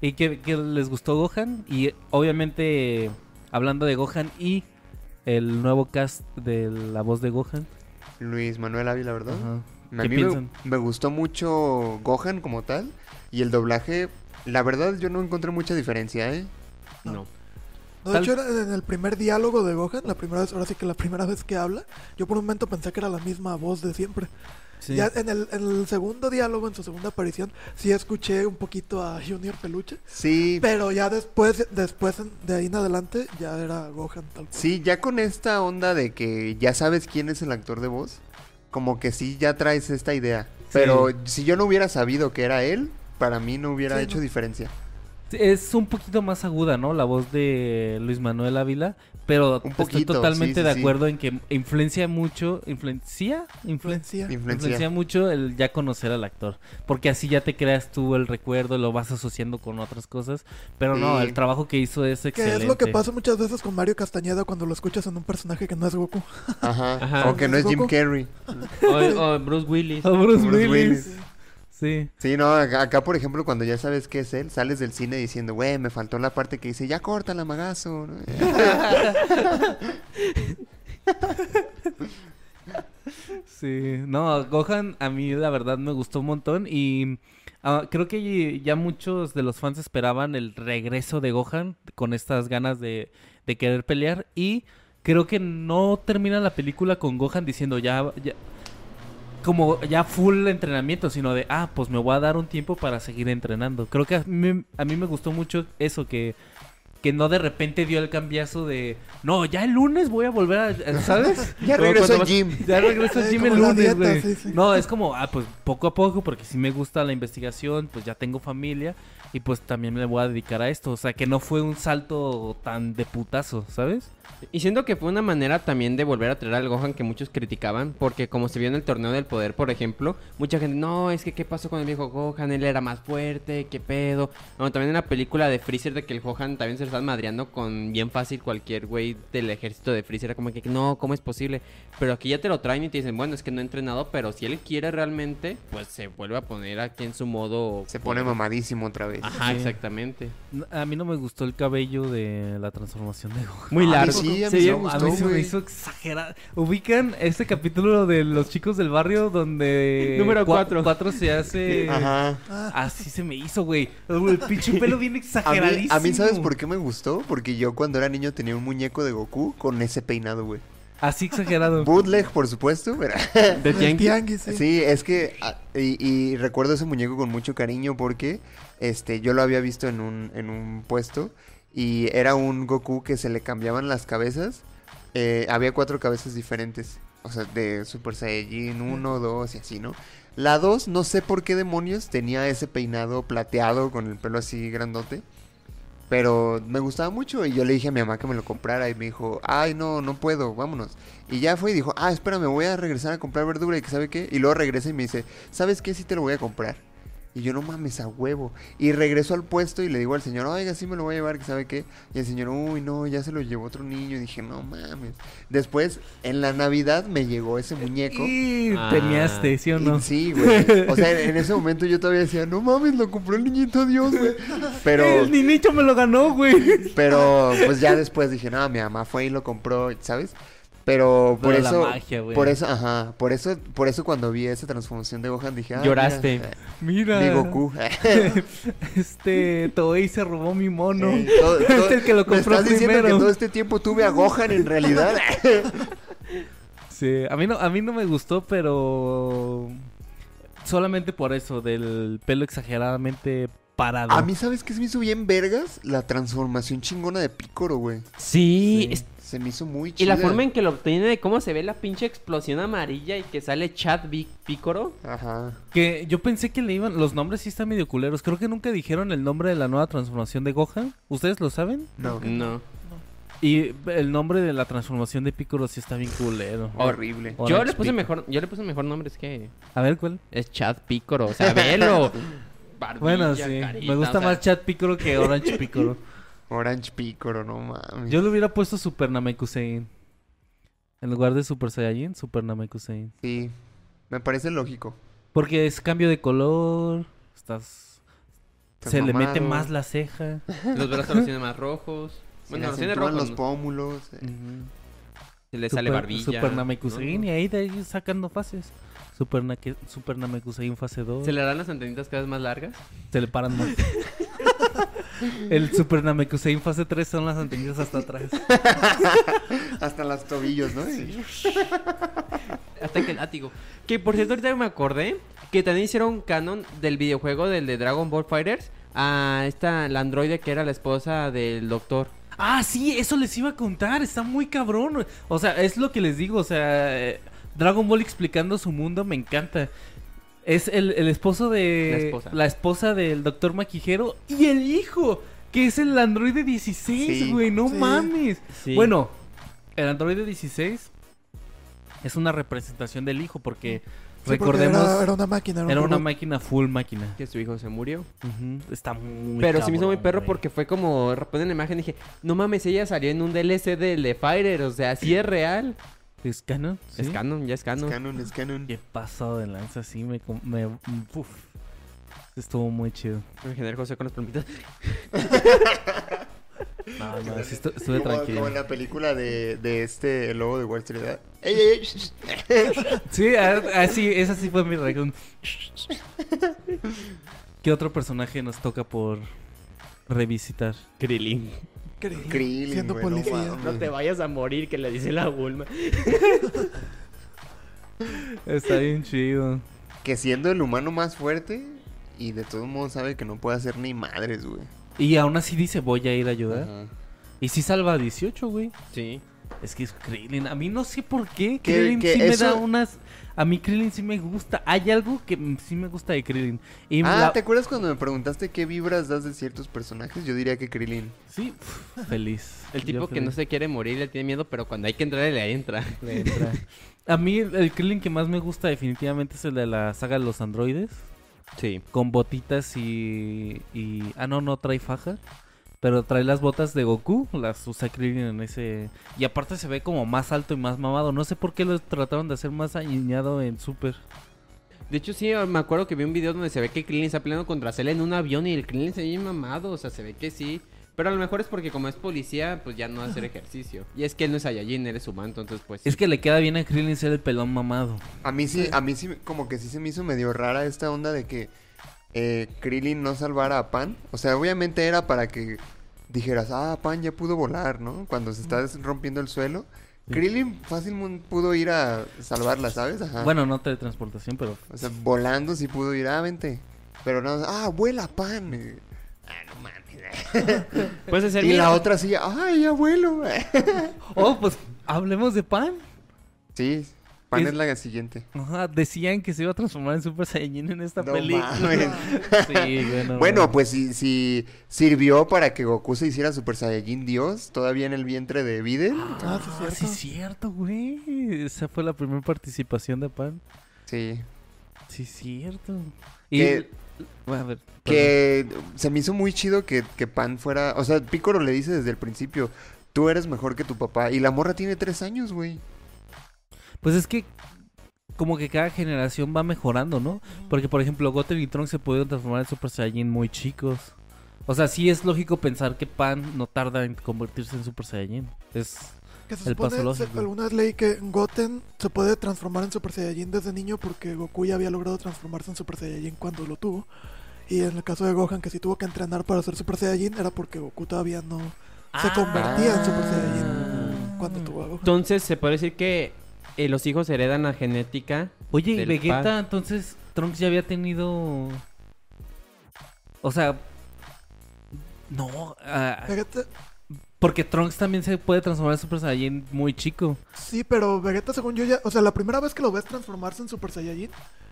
¿Y que, les gustó Gohan? Y obviamente, hablando de Gohan y el nuevo cast de la voz de Gohan. Luis Manuel Ávila, ¿verdad? Ajá. A ¿Qué mí me, piensan? me gustó mucho Gohan como tal y el doblaje, la verdad yo no encontré mucha diferencia, ¿eh? No. No, de Tal- hecho, era en el primer diálogo de Gohan, la primera vez, ahora sí que la primera vez que habla, yo por un momento pensé que era la misma voz de siempre. Sí. Ya en el, en el segundo diálogo, en su segunda aparición, sí escuché un poquito a Junior Peluche, Sí, pero ya después, después de ahí en adelante, ya era Gohan tal cual. sí, ya con esta onda de que ya sabes quién es el actor de voz, como que sí ya traes esta idea. Pero si yo no hubiera sabido que era él, para mí no hubiera Sí, hecho no. diferencia. Es un poquito más aguda, ¿no? La voz de Luis Manuel Ávila. Pero Un estoy poquito, totalmente sí, de sí. acuerdo en que influencia mucho. ¿Influencia? Influencia. Influencia. Mucho el ya conocer al actor. Porque así ya te creas tú el recuerdo, lo vas asociando con otras cosas. Pero no, el trabajo que hizo es Que excelente. es lo que pasa muchas veces con Mario Castañeda cuando lo escuchas en un personaje que no es Goku. Ajá. Ajá. O que no es Jim. Carrey. O, o Bruce Willis. Oh, Bruce, Bruce Willis. Willis. Sí. Sí, no, acá, por ejemplo, cuando ya sabes qué es él, sales del cine diciendo, güey, me faltó la parte que dice, ya corta la magazo. ¿no? Sí, no, Gohan a mí la verdad me gustó un montón y ah, creo que ya muchos de los fans esperaban el regreso de Gohan con estas ganas de, de querer pelear y creo que no termina la película con Gohan diciendo ya, ya como ya full entrenamiento, sino de, ah, pues me voy a dar un tiempo para seguir entrenando. Creo que a mí, a mí me gustó mucho eso que que no de repente dio el cambiazo de, no, ya el lunes voy a volver a, ¿sabes? Ya regreso al gym. Ya regreso al gym el lunes, güey. sí, sí. No, es como, ah, pues poco a poco, porque si me gusta la investigación, pues ya tengo familia y pues también me voy a dedicar a esto. O sea, que no fue un salto tan de putazo, ¿sabes? Y siento que fue una manera también de volver a traer al Gohan que muchos criticaban, porque como se vio en el torneo del poder, por ejemplo, mucha gente, no, es que qué pasó con el viejo Gohan, él era más fuerte, qué pedo. Bueno, también en la película de Freezer de que el Gohan también se lo están madreando con bien fácil cualquier güey del ejército de Freezer, era como que no, ¿cómo es posible? Pero aquí ya te lo traen y te dicen, bueno, es que no he entrenado, pero si él quiere realmente, pues se vuelve a poner aquí en su modo... Se pone mamadísimo otra vez. Ajá, Sí. exactamente. A mí no me gustó el cabello de la transformación de Gohan. Muy largo. Sí, a mí sí a se me hizo exagerado. Ubican este capítulo de los chicos del barrio donde Número cua- cuatro. cuatro se hace Ajá. Ah, así se me hizo, güey. El pinche pelo bien A mí, exageradísimo. a mí, ¿sabes por qué me gustó? Porque yo cuando era niño tenía un muñeco de Goku con ese peinado, güey. Así exagerado. Bootleg, por supuesto, pero... De tianguis, sí. Sí, es que... ah, Y, y recuerdo ese muñeco con mucho cariño porque este, yo lo había visto en un, en un puesto y era un Goku que se le cambiaban las cabezas. Eh, había cuatro cabezas diferentes. O sea, de Super Saiyajin 1, 2 y así, ¿no? La 2, no sé por qué demonios tenía ese peinado plateado con el pelo así grandote. Pero me gustaba mucho y yo le dije a mi mamá que me lo comprara y me dijo, ay no, no puedo, vámonos. Y ya fue y dijo, ah, espérame, voy a regresar a comprar verdura y que sabe qué. Y luego regresa y me dice, ¿sabes qué? Sí te lo voy a comprar. Y yo no mames a huevo. Y regreso al puesto y le digo al señor, oiga, sí me lo voy a llevar, que sabe qué. Y el señor, uy, no, ya se lo llevó otro niño. Y dije, no mames. Después, en la Navidad me llegó ese muñeco. Y Ah. temeaste, ¿sí o Y no? Sí, güey. O sea, en ese momento yo todavía decía, no mames, lo compró el niñito Dios, güey. Pero, El niñito me lo ganó, güey. pero, pues ya después dije, no, mi mamá fue y lo compró, ¿sabes? Pero por Pero la eso, magia, güey. por eso, ajá, por eso, por eso cuando vi esa transformación de Gohan dije, ah, Lloraste. mira, Mira. de Goku. Este Toei se robó mi mono. Eh, todo- todo- es el que lo ¿Me compró estás diciendo que todo este tiempo tuve a Gohan en realidad? Sí, a mí no, a mí no me gustó, pero solamente por eso del pelo exageradamente parado. a mí, ¿sabes qué se me hizo bien vergas? La transformación chingona de Picoro, güey. Sí, Sí. es- Se me hizo muy y chida. la forma en que lo obtiene de cómo se ve la pinche explosión amarilla y que sale Chad Picoro. Ajá. Que yo pensé que le iban, los nombres sí están medio culeros. Creo que nunca dijeron el nombre de la nueva transformación de Gohan. ¿Ustedes lo saben? No. No. Y el nombre de la transformación de Piccolo sí está bien culero. Horrible. Orange Yo le puse Piccolo. mejor, yo le puse mejor nombre, es que A ver cuál. es Chad Picoro, o sea, velo. Barbilla, Bueno, sí. carita, me gusta o sea, más Chat Piccolo que Orange Piccolo. Orange Picoro, no mames. Yo le hubiera puesto Super Namekusein. En lugar de Super Saiyajin, Super Namekusein. Sí, me parece lógico. Porque es cambio de color. Estás. Estás se le mete más la ceja. Los brazos los tiene más rojos. Se Bueno, le los tiene acentúan rojos. los ¿no? pómulos. eh. Se le sale barbilla. Super Namekusein. ¿no? Y ahí de ahí sacando fases. Super, Nake- Super Namekusein fase 2. Se le harán las antenitas cada vez más largas. Se le paran más. El Super Namekusein fase 3 son las antenitas hasta atrás. Hasta los tobillos, ¿no? Hasta que el látigo. Que por cierto, ahorita me acordé que también hicieron canon del videojuego del de Dragon Ball Fighters. A esta, la androide que era la esposa del doctor. Ah, sí, eso les iba a contar. Está muy cabrón. O sea, es lo que les digo. O sea, eh, Dragon Ball explicando su mundo me encanta. Es el, el esposo de. La esposa. la esposa del doctor Maquijero y el hijo, que es el androide 16, Sí. güey. No Sí. mames. Sí. Bueno, el androide 16 es una representación del hijo porque recordemos. Era, era una máquina. Era, Era un una máquina full máquina. Que su hijo se murió. Está muy Pero se me hizo muy cabrón, perro güey. porque fue como. Ponen la imagen dije: No mames, ella salió en un DLC del de Fighter. O sea, sí es real. ¿Es canon? ¿Sí? Es canon, ya es Es canon. canon, es canon. Qué pasado de lanza, sí, me... com- me uf. Estuvo muy chido. Me generé José con las palomitas. No, no, sí estu- estuve Como, tranquilo. como en la película de, de este el lobo de Wall Street. ¿verdad? ¡Ey, ey! Sí, ah, ah, sí, esa sí fue mi reacción. ¿Qué otro personaje nos toca por revisitar? Krillin. Krillin, Krillin, siendo güey, no policía. mames. No te vayas a morir, que le dice la Bulma. Está bien chido. Que siendo el humano más fuerte y de todos modos sabe que no puede hacer ni madres, güey. Y aún así dice, voy a ir a ayudar. Ajá. Y sí salva a 18, güey. Sí. Es que es Krillin. A mí no sé por qué. Krillin sí me da unas. A mí Krillin sí me gusta. Hay algo que sí me gusta de Krillin. Y Ah, la- ¿te acuerdas cuando me preguntaste qué vibras das de ciertos personajes? Yo diría que Krillin. Sí, feliz. El tipo Yo que no se quiere morir, le tiene miedo, pero cuando hay que entrar, le entra. Le entra. A mí el, el Krillin que más me gusta definitivamente es el de la saga de los androides. Sí. Con botitas y, y... Ah, no, no trae faja. Pero trae las botas de Goku. Las usa Krillin en ese... Y aparte se ve como más alto y más mamado. No sé por qué lo trataron de hacer más añeñado en Super. De hecho, sí, me acuerdo que vi un video donde se ve que Krillin está peleando contra Cell en un avión y el Krillin se ve mamado. O sea, se ve que sí. Pero a lo mejor es porque como es policía, pues ya no va a hacer ejercicio. Y es que él no es Saiyajin, él es humano, entonces pues... Es que le queda bien a Krillin ser el pelón mamado. A mí sí, Sí. a mí sí, como que sí se me hizo medio rara esta onda de que eh, Krillin no salvara a Pan. O sea, obviamente era para que dijeras, ah, Pan ya pudo volar, ¿no? Cuando se está rompiendo el suelo. Krillin fácil pudo ir a salvarla, ¿sabes? Ajá. Bueno, no teletransportación, pero... O sea, volando sí pudo ir, ah, vente. Pero no, ah, vuela Pan. Ah, no mames. Puede ser y la otra sí, ay, abuelo. Oh, pues hablemos de Pan. sí, Pan Es- es la siguiente. Ajá, decían que se iba a transformar en Super Saiyajin en esta No película. mames. Sí, bueno. Bueno, pues si, si sirvió para que Goku se hiciera Super Saiyajin Dios, todavía en el vientre de Videl. Ah, Ah, es sí, cierto. es cierto, güey. Esa fue la primera participación de Pan. Sí. Sí, es cierto. Y... Que- Bueno, a ver, Que se me hizo muy chido que, que Pan fuera. O sea, Piccolo le dice desde el principio: Tú eres mejor que tu papá. Y la morra tiene tres años, güey. Pues es que como que cada generación va mejorando, ¿no? Porque por ejemplo, Goten y Trunks se pudieron transformar en Super Saiyajin muy chicos. O sea, sí es lógico pensar que Pan no tarda en convertirse en Super Saiyajin. Es Que se El paso supone, se- lógico. alguna vez leí que Goten se puede transformar en Super Saiyajin desde niño porque Goku ya había logrado transformarse en Super Saiyajin cuando lo tuvo. Y en el caso de Gohan, que si tuvo que entrenar para ser Super Saiyajin, era porque Goku todavía no se convertía en Super Saiyajin cuando tuvo a Gohan. Entonces, se puede decir que eh, los hijos heredan la genética. Oye, y del Vegeta, entonces Trunks ya había tenido O sea, no, ah, Vegeta, porque Trunks también se puede transformar en Super Saiyajin muy chico. sí, pero Vegeta, según yo ya. O sea, la primera vez que lo ves transformarse en Super Saiyajin,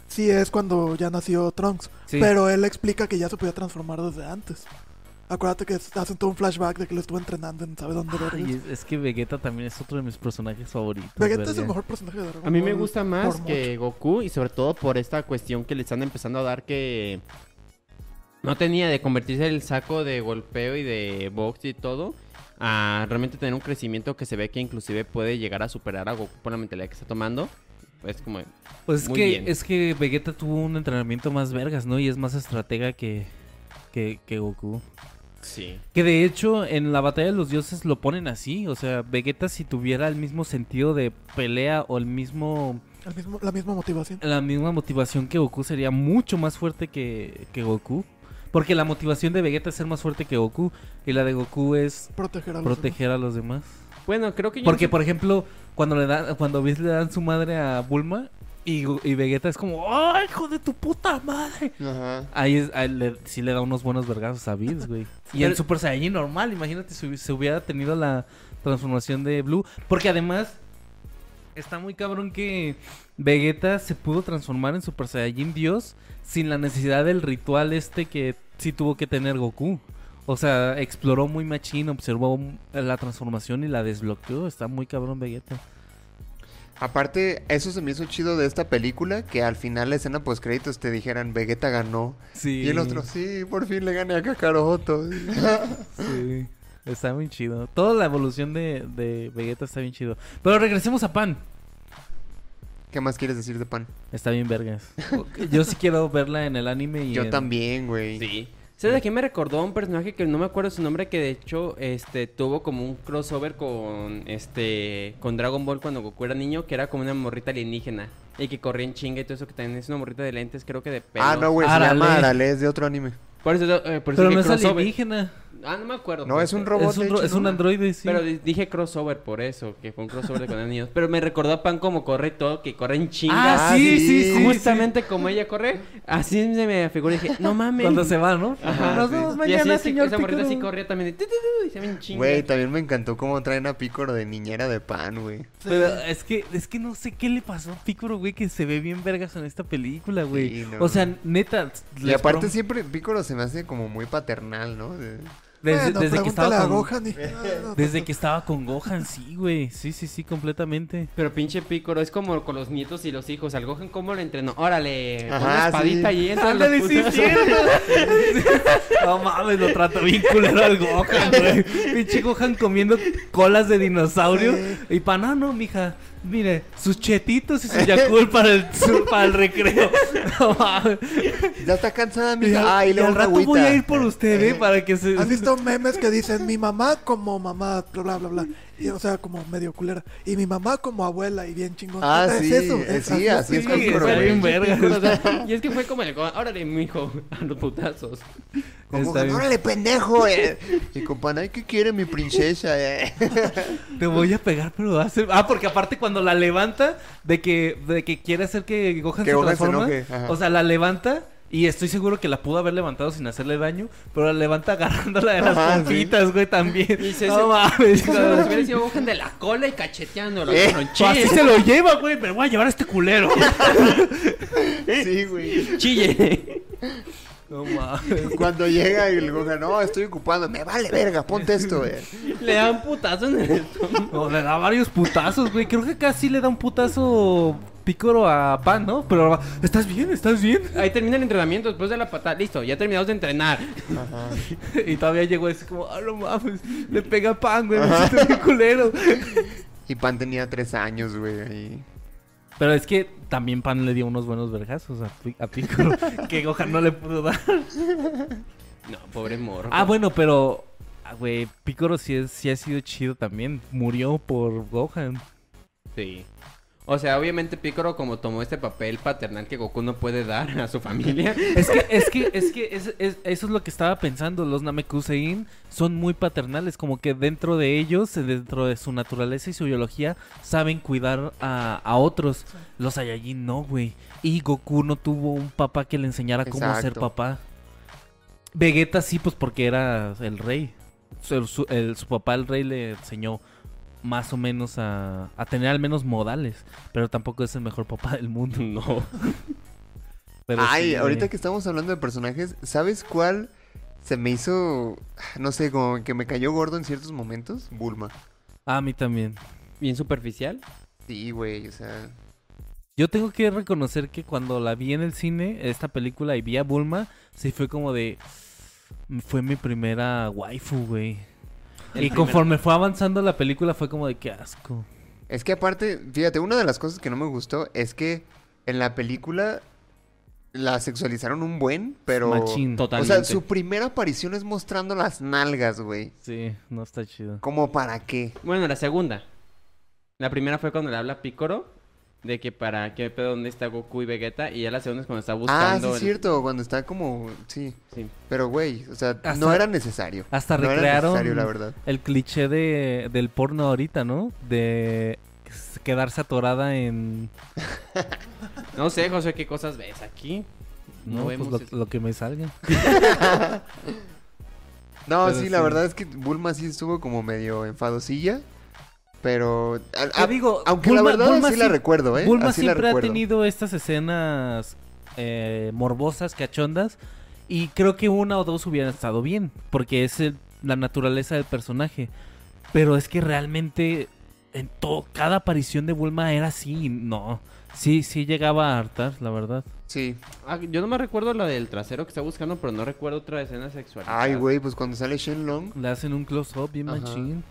sí es cuando ya nació Trunks. Sí. Pero él explica que ya se podía transformar desde antes. Acuérdate que hacen todo un flashback de que lo estuvo entrenando en sabe dónde vergas. es, es que Vegeta también es otro de mis personajes favoritos. Vegeta es el mejor personaje de Dragon A mí me Ball gusta más que Goku y sobre todo por esta cuestión que le están empezando a dar que no tenía de convertirse en el saco de golpeo y de box y todo a realmente tener un crecimiento que se ve que inclusive puede llegar a superar a Goku por la mentalidad que está tomando. Es como Pues es Muy que, bien. es que Vegeta tuvo un entrenamiento más vergas, ¿no? Y es más estratega que, que, que Goku. Sí. Que de hecho en la batalla de los dioses lo ponen así. O sea, Vegeta si tuviera el mismo sentido de pelea o el mismo El mismo, la misma motivación. la misma motivación que Goku sería mucho más fuerte que, que Goku. Porque la motivación de Vegeta es ser más fuerte que Goku. Y la de Goku es Proteger a los proteger a los demás. Bueno, creo que yo Porque, no sé- por ejemplo, cuando le dan, cuando le dan su madre a Bulma y, Vegeta es como, ¡ay, hijo de tu puta madre! Ajá. Ahí, es, ahí le- sí le da unos buenos vergazos a Bills, güey. Y Pero- Super Saiyajin normal, imagínate si se hubiera tenido la transformación de Blue. Porque además, está muy cabrón que Vegeta se pudo transformar en Super Saiyajin Dios sin la necesidad del ritual este que sí tuvo que tener Goku. O sea, exploró muy machín, observó la transformación y la desbloqueó. Está muy cabrón Vegeta. Aparte, eso se me hizo chido de esta película, que al final la escena post créditos te dijeran Vegeta ganó. Sí. Y el otro, sí, por fin le gané a Kakaroto. Sí. Está muy chido. Toda la evolución de, de Vegeta está bien chido. Pero regresemos a Pan. ¿Qué más quieres decir de Pan? Está bien vergas. Yo sí quiero verla en el anime y Yo en- también, güey. Sí. ¿Sabes de qué me recordó? Un personaje que no me acuerdo su nombre, que de hecho este tuvo como un crossover con este con Dragon Ball cuando Goku era niño, que era como una morrita alienígena. Y que corría en chinga y todo eso, que también es una morrita de lentes, creo que de pelo. Ah, no, güey, se llama Arale, es de otro anime. Por eso, eh, por eso Pero no es crossover. alienígena. Ah, no me acuerdo. No, es un robot. Es un, androide, sí. Pero di- dije crossover por eso, que fue un crossover de con niños. Pero me recordó a Pan como corre todo, que corre en chingas. Ah, sí, sí, sí, sí. Justamente como ella corre, así se me figuró y dije, no mames. Cuando se va, ¿no? Ajá, Nos sí. vemos y así mañana, es que señor esa morrita así corría también. de tu, tu, tu, y se chingas. Güey, también me encantó cómo traen a Picoro de niñera de pan, güey. Pero es que, es que no sé qué le pasó a Piccolo, güey, que se ve bien vergas en esta película, güey. Sí, no. O sea, neta. Y aparte prom- siempre Picoro se me hace como muy paternal, ¿no? De- Desde, bueno, desde que estaba con, Gohan y... No, no, Desde que estaba con Gohan, sí, güey. Sí, sí, sí, completamente. Pero pinche Picoro es como con los nietos y los hijos. Al Gohan, ¿cómo lo entrenó? Órale, Ajá, una espadita sí. y entra Ándale, sí. No mames, lo trato bien culero al Gohan, güey. Pinche Gohan comiendo colas de dinosaurio. Y pa, no, no, mija. Mire, sus chetitos y su Yakult para el, su- para el recreo. No mames. Ya está cansada, Y, mija. Ay, y le al rato voy a ir por usted, ¿eh? Para que se. ¿Has visto memes que dicen mi mamá como mamá, bla, bla, bla, bla? Y, o sea, como medio culera. Y mi mamá como abuela y bien chingón. Ah, es sí, eso. eh, Es, sí, así es Sí, con güey. bien verga. O sea, y es que fue como el órale, mijo, a los putazos. Como Está que, bien. órale, pendejo, eh. Y compadre, ay, ¿qué quiere mi princesa, eh? Te voy a pegar, pero va a ser. Ah, porque aparte cuando la levanta, de que, de que quiere hacer que Gohan Que se Gohan se transforma. enoje, ajá. o sea, la levanta. Y estoy seguro que la pudo haber levantado sin hacerle daño, pero la levanta agarrándola de las Ajá, sí. pompitas, güey, también. Y se- no se- mames. Como si hubiera sido Gohan de la cola y cacheteándolo. Eh, así se lo lleva, güey, pero voy a llevar a este culero. Sí, güey. Chille. No mames. Cuando llega el Gohan, no, estoy ocupado. Me vale verga, ponte esto, eh. Le dan putazo en el estómago. No, le da varios putazos, güey. Creo que casi le da un putazo pícoro a Pan, ¿no? Pero, ¿estás bien? ¿Estás bien? Ahí termina el entrenamiento después de la patada. Listo, ya terminamos de entrenar. Y todavía llegó así como, ah, no mames, le pega a Pan, güey, me siento bien culero. Y Pan tenía tres años, güey. ahí. Pero es que también Pan le dio unos buenos vergazos a, a Piccolo que Gohan no le pudo dar. No, pobre morro. Ah, bueno, pero, ah, güey, Piccolo sí, es, sí ha sido chido también. Murió por Gohan. Sí. O sea, obviamente Piccolo como tomó este papel paternal que Goku no puede dar a su familia. Es que, es que, es que es- es- eso es lo que estaba pensando. Los Namekusein son muy paternales, como que dentro de ellos, eh, dentro de su naturaleza y su biología, saben cuidar a, a otros. Los Saiyajin no, güey. Y Goku no tuvo un papá que le enseñara cómo ser papá. Vegeta sí, pues porque era el rey. Su, su- el- su papá, el rey, le enseñó más o menos a, a tener al menos modales. Pero tampoco es el mejor papá del mundo. No. Pero Ay, sí, ahorita que estamos hablando de personajes, ¿sabes cuál se me hizo, no sé, como que me cayó gordo en ciertos momentos? Bulma. A mí también. Bien superficial. Sí, güey, o sea... Yo tengo que reconocer que cuando la vi en el cine, esta película, y vi a Bulma, sí fue como de... Fue mi primera waifu, güey. El Y primer- conforme fue avanzando la película fue como de qué asco. Es que aparte, fíjate, una de las cosas que no me gustó es que en la película la sexualizaron un buen, pero... Machín. O Totalmente. sea, su primera aparición es mostrando las nalgas, güey. Sí, no está chido. ¿Cómo para qué? Bueno, la segunda. La primera fue cuando le habla a Piccolo de que para qué pedo dónde está Goku y Vegeta y ya la segunda es cuando está Ah, buscando sí, es el- cierto, cuando está como... Sí, Sí. pero güey, o sea, Hasta- no era necesario. Hasta no era recrearon necesario, la verdad. el cliché de, del porno ahorita, ¿no? De quedarse atorada en... No sé, José, qué cosas ves aquí. No, No, vemos pues eso. lo, lo que me salga. No, Pero sí, la sí. verdad es que Bulma sí estuvo como medio enfadosilla. Pero. a- Te a- digo, aunque Bulma- la verdad Bulma sí la recuerdo, ¿eh? Bulma Así la siempre ha tenido estas escenas eh, morbosas, cachondas. Y creo que una o dos hubieran estado bien. Porque es el- la naturaleza del personaje. Pero es que realmente en todo, cada aparición de Bulma era así. No. Sí, sí llegaba a hartar, la verdad. Sí. Ah, yo no me recuerdo la del trasero que está buscando, pero no recuerdo otra escena sexual. Ay, güey, pues cuando sale Shenlong. Le hacen un close-up bien machín.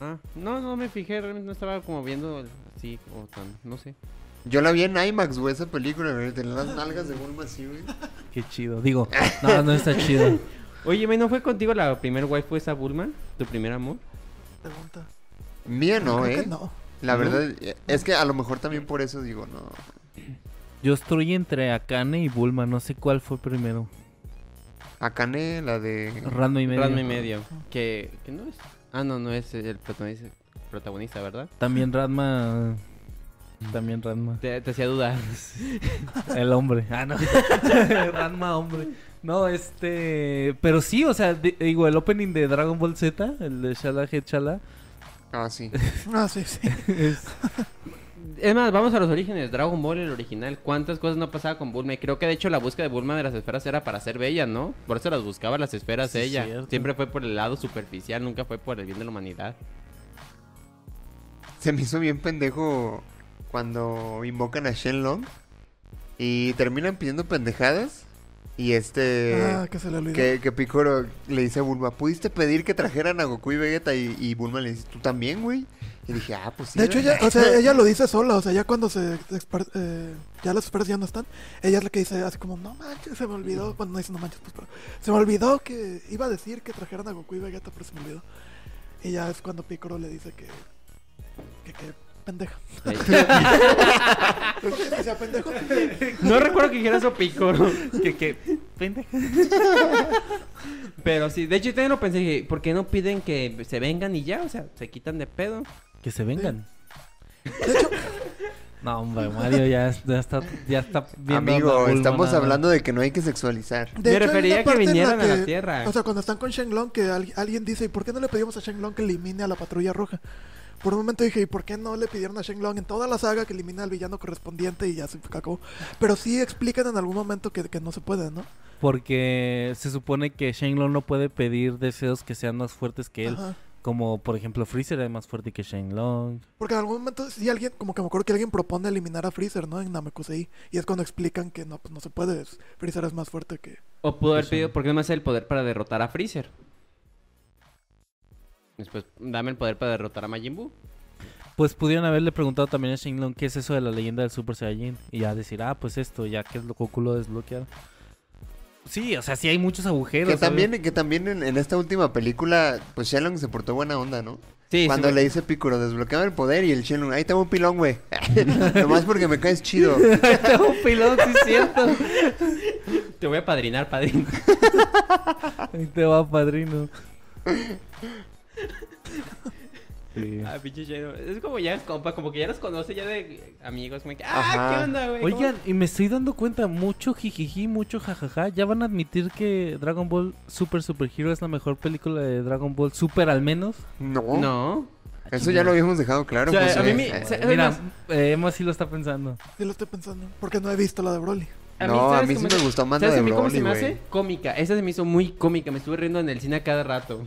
Ah, no, no me fijé, realmente no estaba como viendo así o tan, no sé. Yo la vi en IMAX, güey, esa película, güey. Tenía las nalgas de Bulma así, güey. Qué chido. Digo, no, no está chido. Oye, ¿me no fue contigo la primer waifu esa Bulma? ¿Tu primer amor? Pregunta. Mía no, Creo ¿eh? que no. La ¿No? verdad, es que a lo mejor también por eso digo, no. Yo estoy entre Akane y Bulma. No sé cuál fue primero. Akane, la de... Ranma y medio. Ranma y medio. Que, que no es. Ah, no, no es el protagonista, protagonista ¿verdad? También Ranma. También Ranma. Te, te hacía dudar. El hombre. Ah, no. Ranma hombre. No, este. Pero sí, o sea, di- digo, el opening de Dragon Ball Z, el de Shala Head Shala. Ah, sí. Ah, sí, sí. es- Es más, vamos a los orígenes. Dragon Ball, el original. ¿Cuántas cosas no pasaba con Bulma? Y creo que de hecho la búsqueda de Bulma de las esferas era para ser bella, ¿no? Por eso las buscaba las esferas Sí, ella. cierto. Siempre fue por el lado superficial, nunca fue por el bien de la humanidad. Se me hizo bien pendejo cuando invocan a Shenlong y terminan pidiendo pendejadas. Y este... ah, que se le olvidó. Que, que Piccolo le dice a Bulma, ¿pudiste pedir que trajeran a Goku y Vegeta? Y, y Bulma le dice, ¿tú también, güey? Y dije, ah, pues sí. De hecho, ¿verdad?". ella, o sea, ella lo dice sola, o sea, ya cuando se eh, ya las esferas ya no están, ella es la que dice así como, no manches, se me olvidó, bueno, no dice no manches, pues, pero se me olvidó que iba a decir que trajeran a Goku y Vegeta, pero se me olvidó. Y ya es cuando Piccolo le dice que, que, que pendeja. sea pendejo. no recuerdo que dijera eso Piccolo. que, que. Pendeja. Pero sí, de hecho yo también lo pensé, dije, ¿por qué no piden que se vengan y ya? O sea, se quitan de pedo. Que se vengan. De hecho, No, hombre, Mario ya, ya está, ya está viendo. Amigo, Bulma estamos nada hablando de que no hay que sexualizar. de Me hecho, refería que vinieran a la Tierra. O sea, cuando están con Shenlong, que al- alguien dice, ¿y por qué no le pedimos a Shenlong que elimine a la patrulla roja? Por un momento dije, ¿y por qué no le pidieron a Shenlong en toda la saga que elimine al villano correspondiente y ya se acabó? Pero sí explican en algún momento que, que no se puede, ¿no? Porque se supone que Shenlong no puede pedir deseos que sean más fuertes que él. Ajá. Como por ejemplo Freezer es más fuerte que Shenlong. Porque en algún momento sí alguien, como que me acuerdo que alguien propone eliminar a Freezer, ¿no? En Namekusei. Y es cuando explican que no, pues no se puede. Freezer es más fuerte que... O pudo haber pedido, ¿por qué no me hace el poder para derrotar a Freezer? Después, dame el poder para derrotar a Majin Buu. Pues pudieron haberle preguntado también a Shenlong qué es eso de la leyenda del Super Saiyajin. Y ya decir, ah, pues esto, ya que es lo Goku lo desbloqueado. Sí, o sea, sí hay muchos agujeros. Que ¿sabes? también, que también en, en esta última película, pues Shenlong se portó buena onda, ¿no? Sí, Cuando sí, le dice Piccolo, desbloqueame el poder y el Shenlong, ahí tengo un pilón, güey. Nomás porque me caes chido. Tengo un pilón, sí es cierto. Te voy a padrinar, padrino. Ahí te va, padrino. Sí. Ah, pinche Shadow. Es como ya es compa, como que ya los conoce ya de amigos. Como que, ah, Ajá. ¿qué onda, güey? Oigan, y me estoy dando cuenta, mucho jijiji, mucho jajaja. Ya van a admitir que Dragon Ball Super Super Hero es la mejor película de Dragon Ball Super al menos. No. No. Eso ya lo habíamos dejado claro. O sea, pues, a mí eh, eh, Mira, eh, Emma sí lo está pensando. Sí lo estoy pensando. Porque no he visto la de Broly. No, a ¿sabes mí sí me gustó más la ¿sabes de a mí cómo Broly, se me hace? Cómica. Esa se me hizo muy cómica. Me estuve riendo en el cine a cada rato.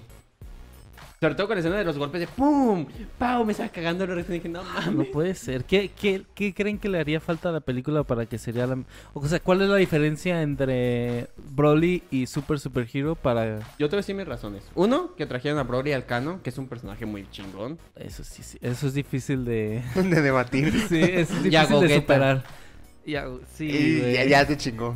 Sobre todo con la escena de los golpes de ¡Pum! ¡Pau! Me estaba cagando y dije, no No mames. puede ser. ¿Qué, qué, qué creen que le haría falta a la película para que sería la... O sea, ¿cuál es la diferencia entre Broly y Super Super Hero para... Yo te voy a decir mis razones. Uno, que trajeron a Broly al Cano, que es un personaje muy chingón. Eso sí, sí, eso es difícil de... de debatir. Sí, eso es Ya, difícil de superar. Ya, sí, y ya, ya te chingó.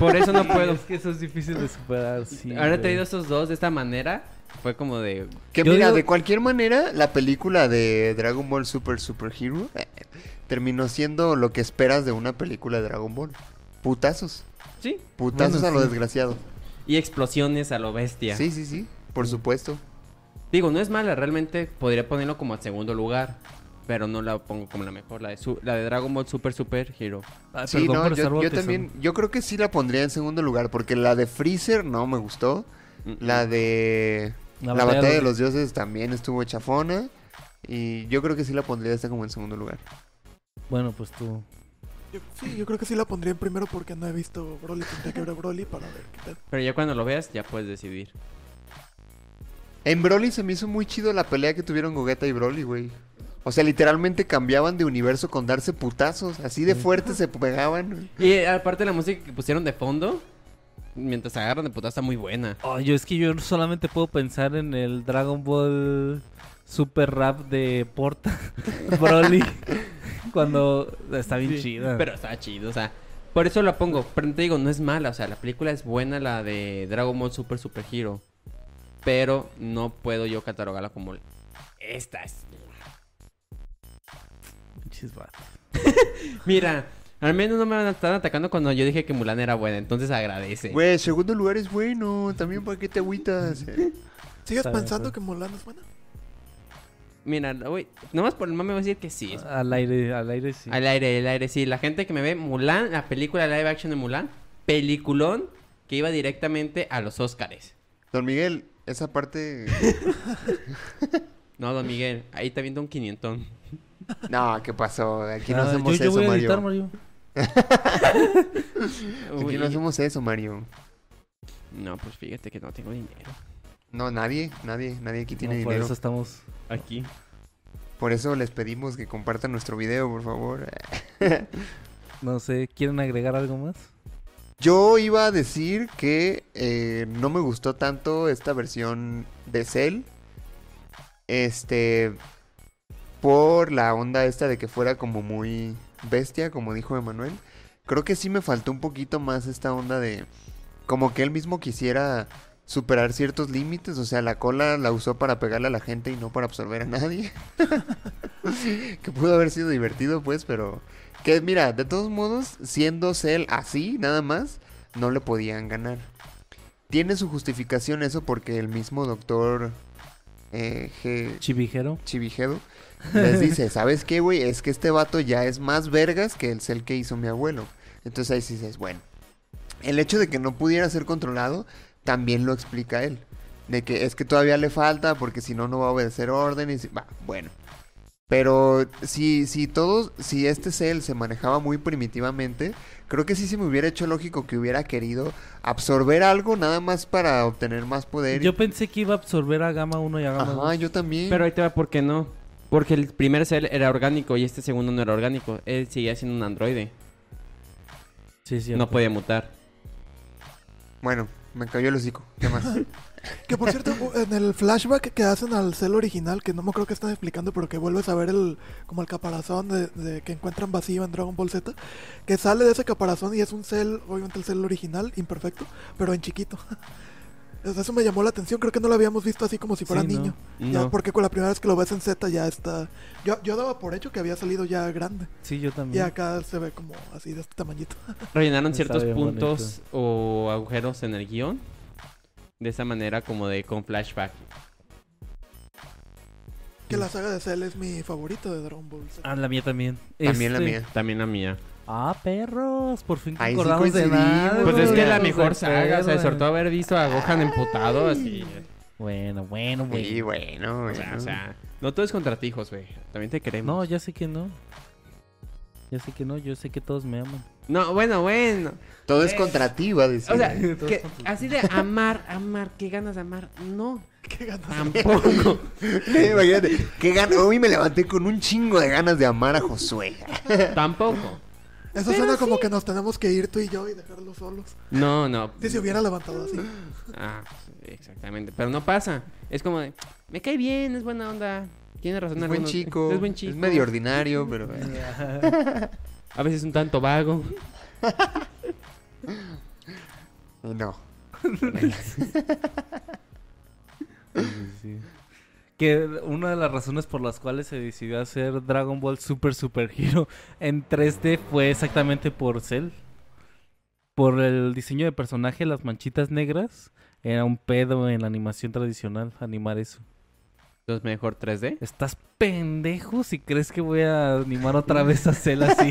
Por eso no puedo. Es que eso es difícil de superar, sí. Ahora he güey. traído estos dos de esta manera. Fue como de. Que Yo mira, digo- de cualquier manera, la película de Dragon Ball Super Super Hero eh, terminó siendo lo que esperas de una película de Dragon Ball. Putazos. Sí. Putazos Bueno, a lo sí. desgraciado. Y explosiones a lo bestia. Sí, sí, sí. Por supuesto. Digo, no es mala, realmente podría ponerlo como al segundo lugar. Pero no la pongo como la mejor, la de, su- la de Dragon Ball Super Super Hero. Ah, Sí, no, yo, yo también, yo creo que sí la pondría en segundo lugar, porque la de Freezer no me gustó. Mm, La de la, batalla, de los dioses también estuvo chafona. Y yo creo que sí la pondría esta como en segundo lugar. Bueno, pues tú... Yo- sí, yo creo que sí la pondría en primero porque no he visto Broly. Tendría que ver Broly para ver qué tal. Pero ya cuando lo veas, ya puedes decidir. En Broly se me hizo muy chido la pelea que tuvieron Gogeta y Broly, güey. O sea, literalmente cambiaban de universo con darse putazos. Así de fuerte se pegaban. Y aparte la música que pusieron de fondo, mientras se agarran de puta, está muy buena. Oh, yo es que yo solamente puedo pensar en el Dragon Ball Super Rap de Porta Broly cuando está bien Sí, chida. Pero está chido, o sea. Por eso la pongo. Pero te digo, no es mala. O sea, la película es buena, la de Dragon Ball Super Super Hero. Pero no puedo yo catalogarla como esta es. Mira, Al menos no me están atacando cuando yo dije que Mulan era buena, entonces agradece. Güey, segundo lugar es bueno. También para qué te agüitas. ¿Sigues Está bien, pensando pues. que Mulan es buena? Mira, güey, nomás por el mame voy a decir que sí. Al aire, al aire sí. Al aire, al aire, sí. La gente que me ve Mulan, la película live action de Mulan, peliculón que iba directamente a los Óscares. Don Miguel, esa parte. No, don Miguel, ahí te viendo un quinientón. No, ¿qué pasó? Aquí no Ah, hacemos yo, yo eso, voy a Mario. editar, Mario. Aquí no hacemos eso, Mario. No, pues fíjate que no tengo dinero. No, nadie, nadie, nadie aquí tiene No, por dinero. eso estamos... Aquí. Por eso les pedimos que compartan nuestro video, por favor. No sé, ¿quieren agregar algo más? Yo iba a decir que eh, no me gustó tanto esta versión de Cell. Este. Por la onda esta de que fuera como muy bestia, como dijo Emanuel. Creo que sí me faltó un poquito más esta onda de. Como que él mismo quisiera superar ciertos límites. O sea, la cola la usó para pegarle a la gente y no para absorber a nadie. que pudo haber sido divertido, pues, pero. Que mira, de todos modos, siendo Cell así, nada más, no le podían ganar. Tiene su justificación eso porque el mismo doctor eh, G. Chivijero. Chivijedo les dice, ¿sabes qué, güey? Es que este vato ya es más vergas que el Cell que hizo mi abuelo. Entonces ahí sí dices, bueno. El hecho de que no pudiera ser controlado también lo explica él. De que es que todavía le falta porque si no, no va a obedecer órdenes. Va, bueno. Pero si, si todos, si este Cell se manejaba muy primitivamente, creo que sí se me hubiera hecho lógico que hubiera querido absorber algo nada más para obtener más poder. Yo pensé que iba a absorber a Gama 1 y a Gama Ajá, 2. yo también. Pero ahí te va, ¿por qué no? Porque el primer cel era orgánico y este segundo no era orgánico. Él seguía siendo un androide. Sí, sí. No podía mutar. Bueno, me cayó el hocico. ¿Qué más? Que por cierto, en el flashback que hacen al cel original, que no me creo que están explicando, pero que vuelves a ver el como el caparazón de, de que encuentran vacío en Dragon Ball Z, que sale de ese caparazón y es un cel, obviamente el cel original, imperfecto, pero en chiquito. Es- Eso me llamó la atención, creo que no lo habíamos visto así como si fuera Sí, no. niño. Ya, No. porque con la primera vez que lo ves en Z ya está... Yo, yo daba por hecho que había salido ya grande. Sí, yo Y también. acá se ve como así de este tamañito. Rellenaron ciertos puntos o agujeros en el guion. De esa manera como de con flashback. Que la saga de Cell es mi favorito de Dragon Ball Z. Ah, la mía también. También la Este- mía. También la mía. Ah, perros. Por fin Ahí sí concordamos de nada. Pues es que es la mejor saga, o sea, sobre todo haber visto a Gohan emputado así. Bueno, bueno, bueno. Sí, bueno, O sea, bueno. o sea, no todo es contra ti, hijos, güey. También te queremos. No, ya sé que no. Ya sé que no, yo sé que todos me aman. No, bueno, bueno. Todo es contra ti, va a decir. O sea, que así de amar, amar, qué ganas de amar. No, Qué ganas. tampoco. Imagínate, qué gan- hoy me levanté con un chingo de ganas de amar a Josué. tampoco. Eso suena como que nos tenemos que ir tú y yo y dejarlos solos. No, no. Si se hubiera levantado así. Ah, exactamente. Pero no pasa. Es como de, me cae bien, es buena onda. Tiene razón Es buen chico, Es buen chico. es medio ordinario, pero... A veces un tanto vago. No. Que una de las razones por las cuales se decidió hacer Dragon Ball Super Super Hero en 3D fue exactamente por Cell. Por el diseño de personaje, las manchitas negras. Era un pedo en la animación tradicional animar eso. Entonces mejor 3D. ¿Estás pendejo si crees que voy a animar otra vez a Cell así?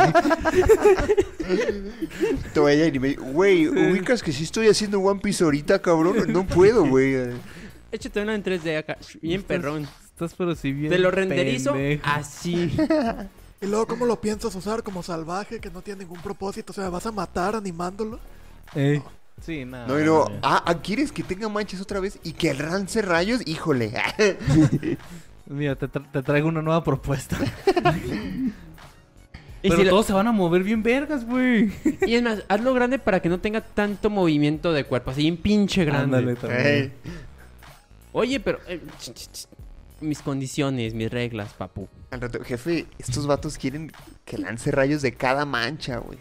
Te voy a ir y me güey, ubicas que si estoy haciendo One Piece ahorita, cabrón. No puedo, güey. Échate uno en 3D acá. Bien perrón. Estás pero si bien Te lo renderizo pendejo. así. Y luego, ¿cómo lo piensas usar? Como salvaje, que no tiene ningún propósito. O sea, ¿me vas a matar animándolo? Eh, Sí, nada. No, y luego, ah, ah, ¿quieres que tenga manchas otra vez? Y que lance rayos, híjole. Mira, te, tra- te traigo una nueva propuesta. Y, Pero si lo- todos se van a mover bien vergas, güey. y es más, hazlo grande para que no tenga tanto movimiento de cuerpo. Así bien pinche grande. Ándale, también. Ey, Oye, pero... eh, ch, ch, ch, mis condiciones, mis reglas, papu. al rato, jefe, estos vatos quieren que lance rayos de cada mancha, güey.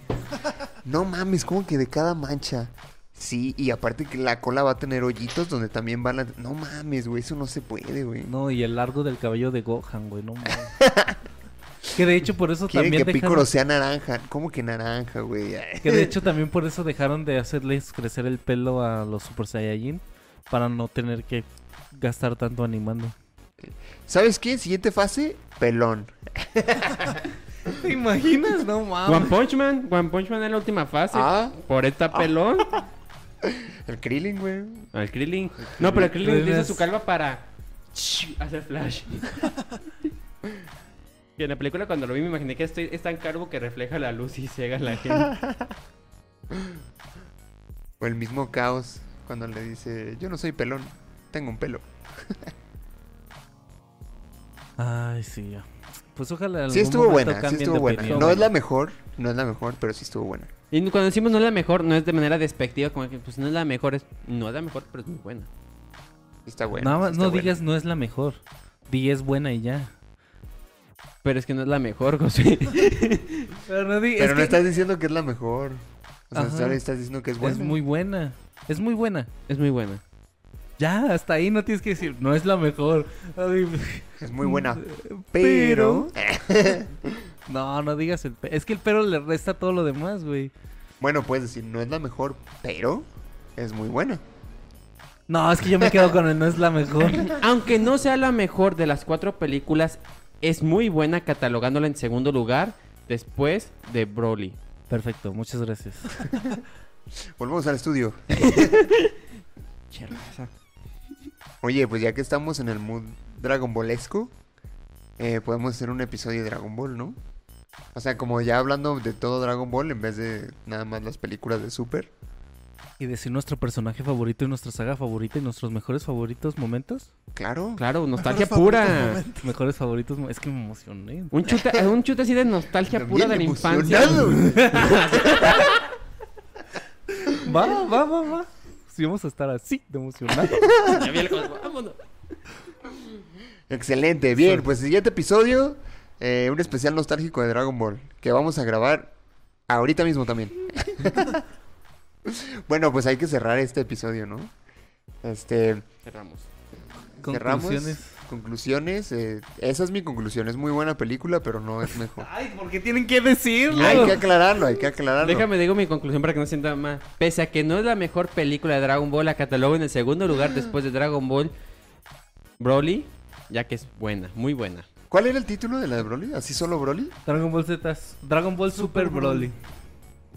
No mames, como que de cada mancha. Sí, y aparte que la cola va a tener hoyitos donde también van a... No mames, güey, eso no se puede, güey. No, y el largo del cabello de Gohan, güey, no mames. Que de hecho por eso Quieren también que dejaron, Picoro sea naranja. ¿Cómo que naranja, güey? que de hecho también por eso dejaron de hacerles crecer el pelo a los Super Saiyajin para no tener que gastar tanto animando. ¿Sabes qué? Siguiente fase, pelón. ¿Te imaginas? No One Punch Man. One Punch Man es la última fase. Ah, Por esta pelón. el Krillin, güey. Al Krillin. No, pero el Krillin Krillin utiliza es- su calva para hacer flash. Y en la película cuando lo vi me imaginé que este es tan calvo que refleja la luz y ciega a la gente. O el mismo caos cuando le dice, yo no soy pelón, tengo un pelo. Ay, sí. ya. Pues ojalá. en Sí algún estuvo buena, sí estuvo buena. opinión. No es la mejor, no es la mejor, pero sí estuvo buena. Y cuando decimos no es la mejor, no es de manera despectiva, como que pues no es la mejor, es, no es la mejor, pero es muy buena. Está buena. Nada más no buena. digas no es la mejor. Di es buena y ya. Pero es que no es la mejor, José. Pero no, di- Pero es no que estás diciendo que es la mejor. O sea, estás diciendo que es buena. es muy buena. Es muy buena. es muy buena. Ya, hasta ahí no tienes que decir, no es la mejor. Ay, Es muy buena. Pero. Pero... No, no digas el Es que el pero le resta todo lo demás, güey. Bueno, puedes decir, no es la mejor, pero es muy buena. No, es que yo me quedo con el no es la mejor. Aunque no sea la mejor de las cuatro películas, es muy buena catalogándola en segundo lugar después de Broly. Perfecto, muchas gracias. Volvemos al estudio. Oye, pues ya que estamos en el mood Dragon Ballesco, eh, podemos hacer un episodio de Dragon Ball, ¿no? O sea, como ya hablando de todo Dragon Ball en vez de nada más las películas de Super. Y decir nuestro personaje favorito y nuestra saga favorita y nuestros mejores favoritos momentos. Claro. Claro, nostalgia Mejores pura. Mejores favoritos. Es que me emocioné. Un chute, un chute así de nostalgia pura de la infancia. Va, va, va, va. Si vamos a estar así de emocionados. Ya vi el cosmo, vámonos. Excelente, bien, pues siguiente episodio, eh, un especial nostálgico de Dragon Ball, que vamos a grabar ahorita mismo también. bueno, pues hay que cerrar este episodio, ¿no? Este, Cerramos. cerramos. Conclusiones. Eh, esa es mi conclusión, es muy buena película, pero no es mejor. Ay, ¿por qué tienen que decirlo? hay que aclararlo, hay que aclararlo. Déjame digo mi conclusión para que no se sienta mal. Pese a que no es la mejor película de Dragon Ball, la catalogo en el segundo lugar después de Dragon Ball Broly, ya que es buena, muy buena. ¿Cuál era el título de la de Broly? ¿Así solo Broly? Dragon Ball Z. Dragon Ball Super, Super Broly. Broly.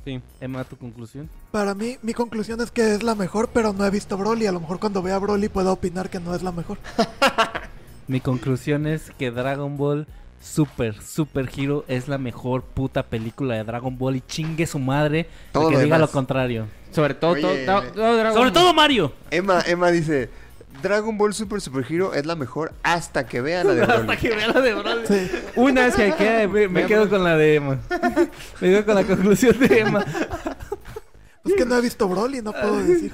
Sí. Emma, tu conclusión. Para mí, mi conclusión es que es la mejor, pero no he visto Broly. A lo mejor cuando vea Broly puedo opinar que no es la mejor. Mi conclusión es que Dragon Ball Super Super Hero es la mejor puta película de Dragon Ball y chingue su madre Todo que diga demás. lo contrario. Sobre todo, Oye, todo, todo- todo Dragon Sobre Ball. todo Mario. Emma, Emma dice, Dragon Ball Super Super Hero es la mejor hasta que vea la de Broly. Hasta que vea la de Broly. Sí. Una vez que quede, Me, me quedo con la de Emma. me quedo con la conclusión de Emma. Es que no he visto Broly, no puedo decir.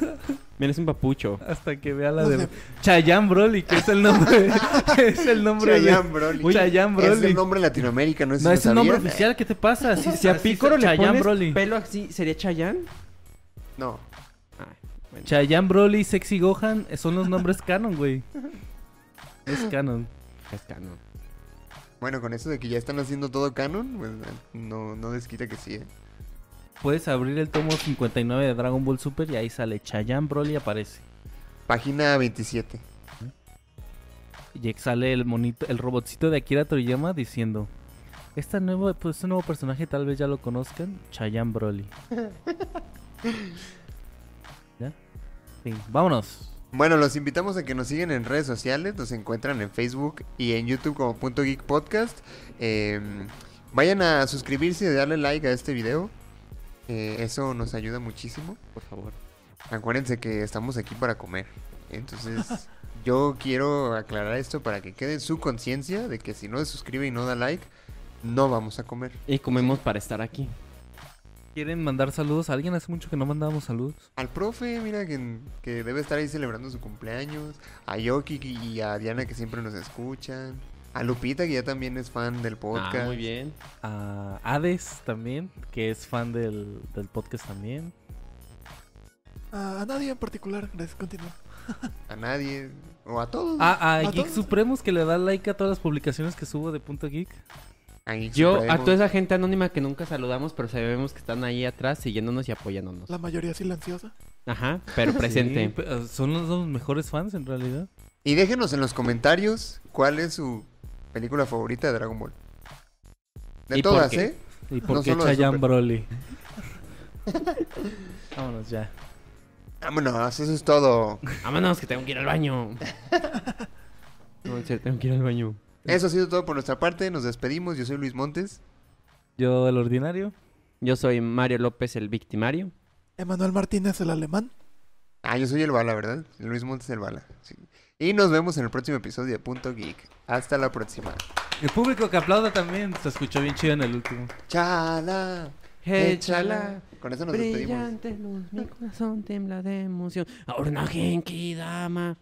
Mira, es un papucho. Hasta que vea la No de sé. Chayanne Broly, que es el nombre. es el nombre de- Chayanne Broly. Chayanne Es Broly. el nombre en Latinoamérica, no sé No, si es un nombre oficial, ¿qué te pasa? Si a así Piccolo se- le pones Broly. pelo así, ¿sería Chayanne? No. Bueno. Chayanne Broly y Sexy Gohan son los nombres canon, güey. Es canon. Es canon. Bueno, con eso de que ya están haciendo todo canon, pues, no, no desquita que sí. ¿eh? Puedes abrir el tomo 59 de Dragon Ball Super y ahí sale Chayanne Broly aparece. Página 27. Y sale el monito, el robotcito de Akira Toriyama diciendo esta nuevo, pues, este nuevo personaje tal vez ya lo conozcan, Chayanne Broly. ¿Ya? Sí, vámonos. Bueno, los invitamos a que nos sigan en redes sociales. Nos encuentran en Facebook y en YouTube como Punto Geek Podcast. Eh, vayan a suscribirse y darle like a este video. Eh, eso nos ayuda muchísimo. Por favor. Acuérdense que estamos aquí para comer. Entonces, yo quiero aclarar esto para que quede en su conciencia de que si no se suscribe y no da like, no vamos a comer. Y comemos para estar aquí. ¿Quieren mandar saludos? ¿A alguien hace mucho que no mandábamos saludos? Al profe, mira, que, que debe estar ahí celebrando su cumpleaños. A Yoki y a Diana que siempre nos escuchan. A Lupita que ya también es fan del podcast. Ah, muy bien. A Hades también, que es fan del, del podcast también. A, a nadie en particular, gracias, continúa. A nadie. O a todos. Ah, a ¿A Geek todos? Supremos que le da like a todas las publicaciones que subo de Punto Geek. Ahí Yo Supremo. a toda esa gente anónima que nunca saludamos, pero sabemos que están ahí atrás siguiéndonos y apoyándonos. La mayoría silenciosa. Ajá, pero presente. Sí, ah, son los, los mejores fans en realidad. Y déjenos en los comentarios cuál es su película favorita de Dragon Ball. De ¿Y por todas, qué? ¿eh? ¿Y por No qué Super. Broly? Vámonos ya. Vámonos, eso es todo. Vámonos, que tengo que ir al baño. No, en serio, tengo que ir al baño. Eso ha sido todo por nuestra parte. Nos despedimos. Yo soy Luis Montes. Yo, el ordinario. Yo soy Mario López, el victimario. Emanuel Martínez, el alemán. Ah, yo soy el Bala, ¿verdad? Luis Montes el Bala. sí. Y nos vemos en el próximo episodio de Punto Geek. Hasta la próxima. El público que aplauda también. Se escuchó bien chido en el último. Chala. Échala. Con eso nos despedimos. Brillante luz, mi corazón tembla de emoción. Ahora una Genki Dama.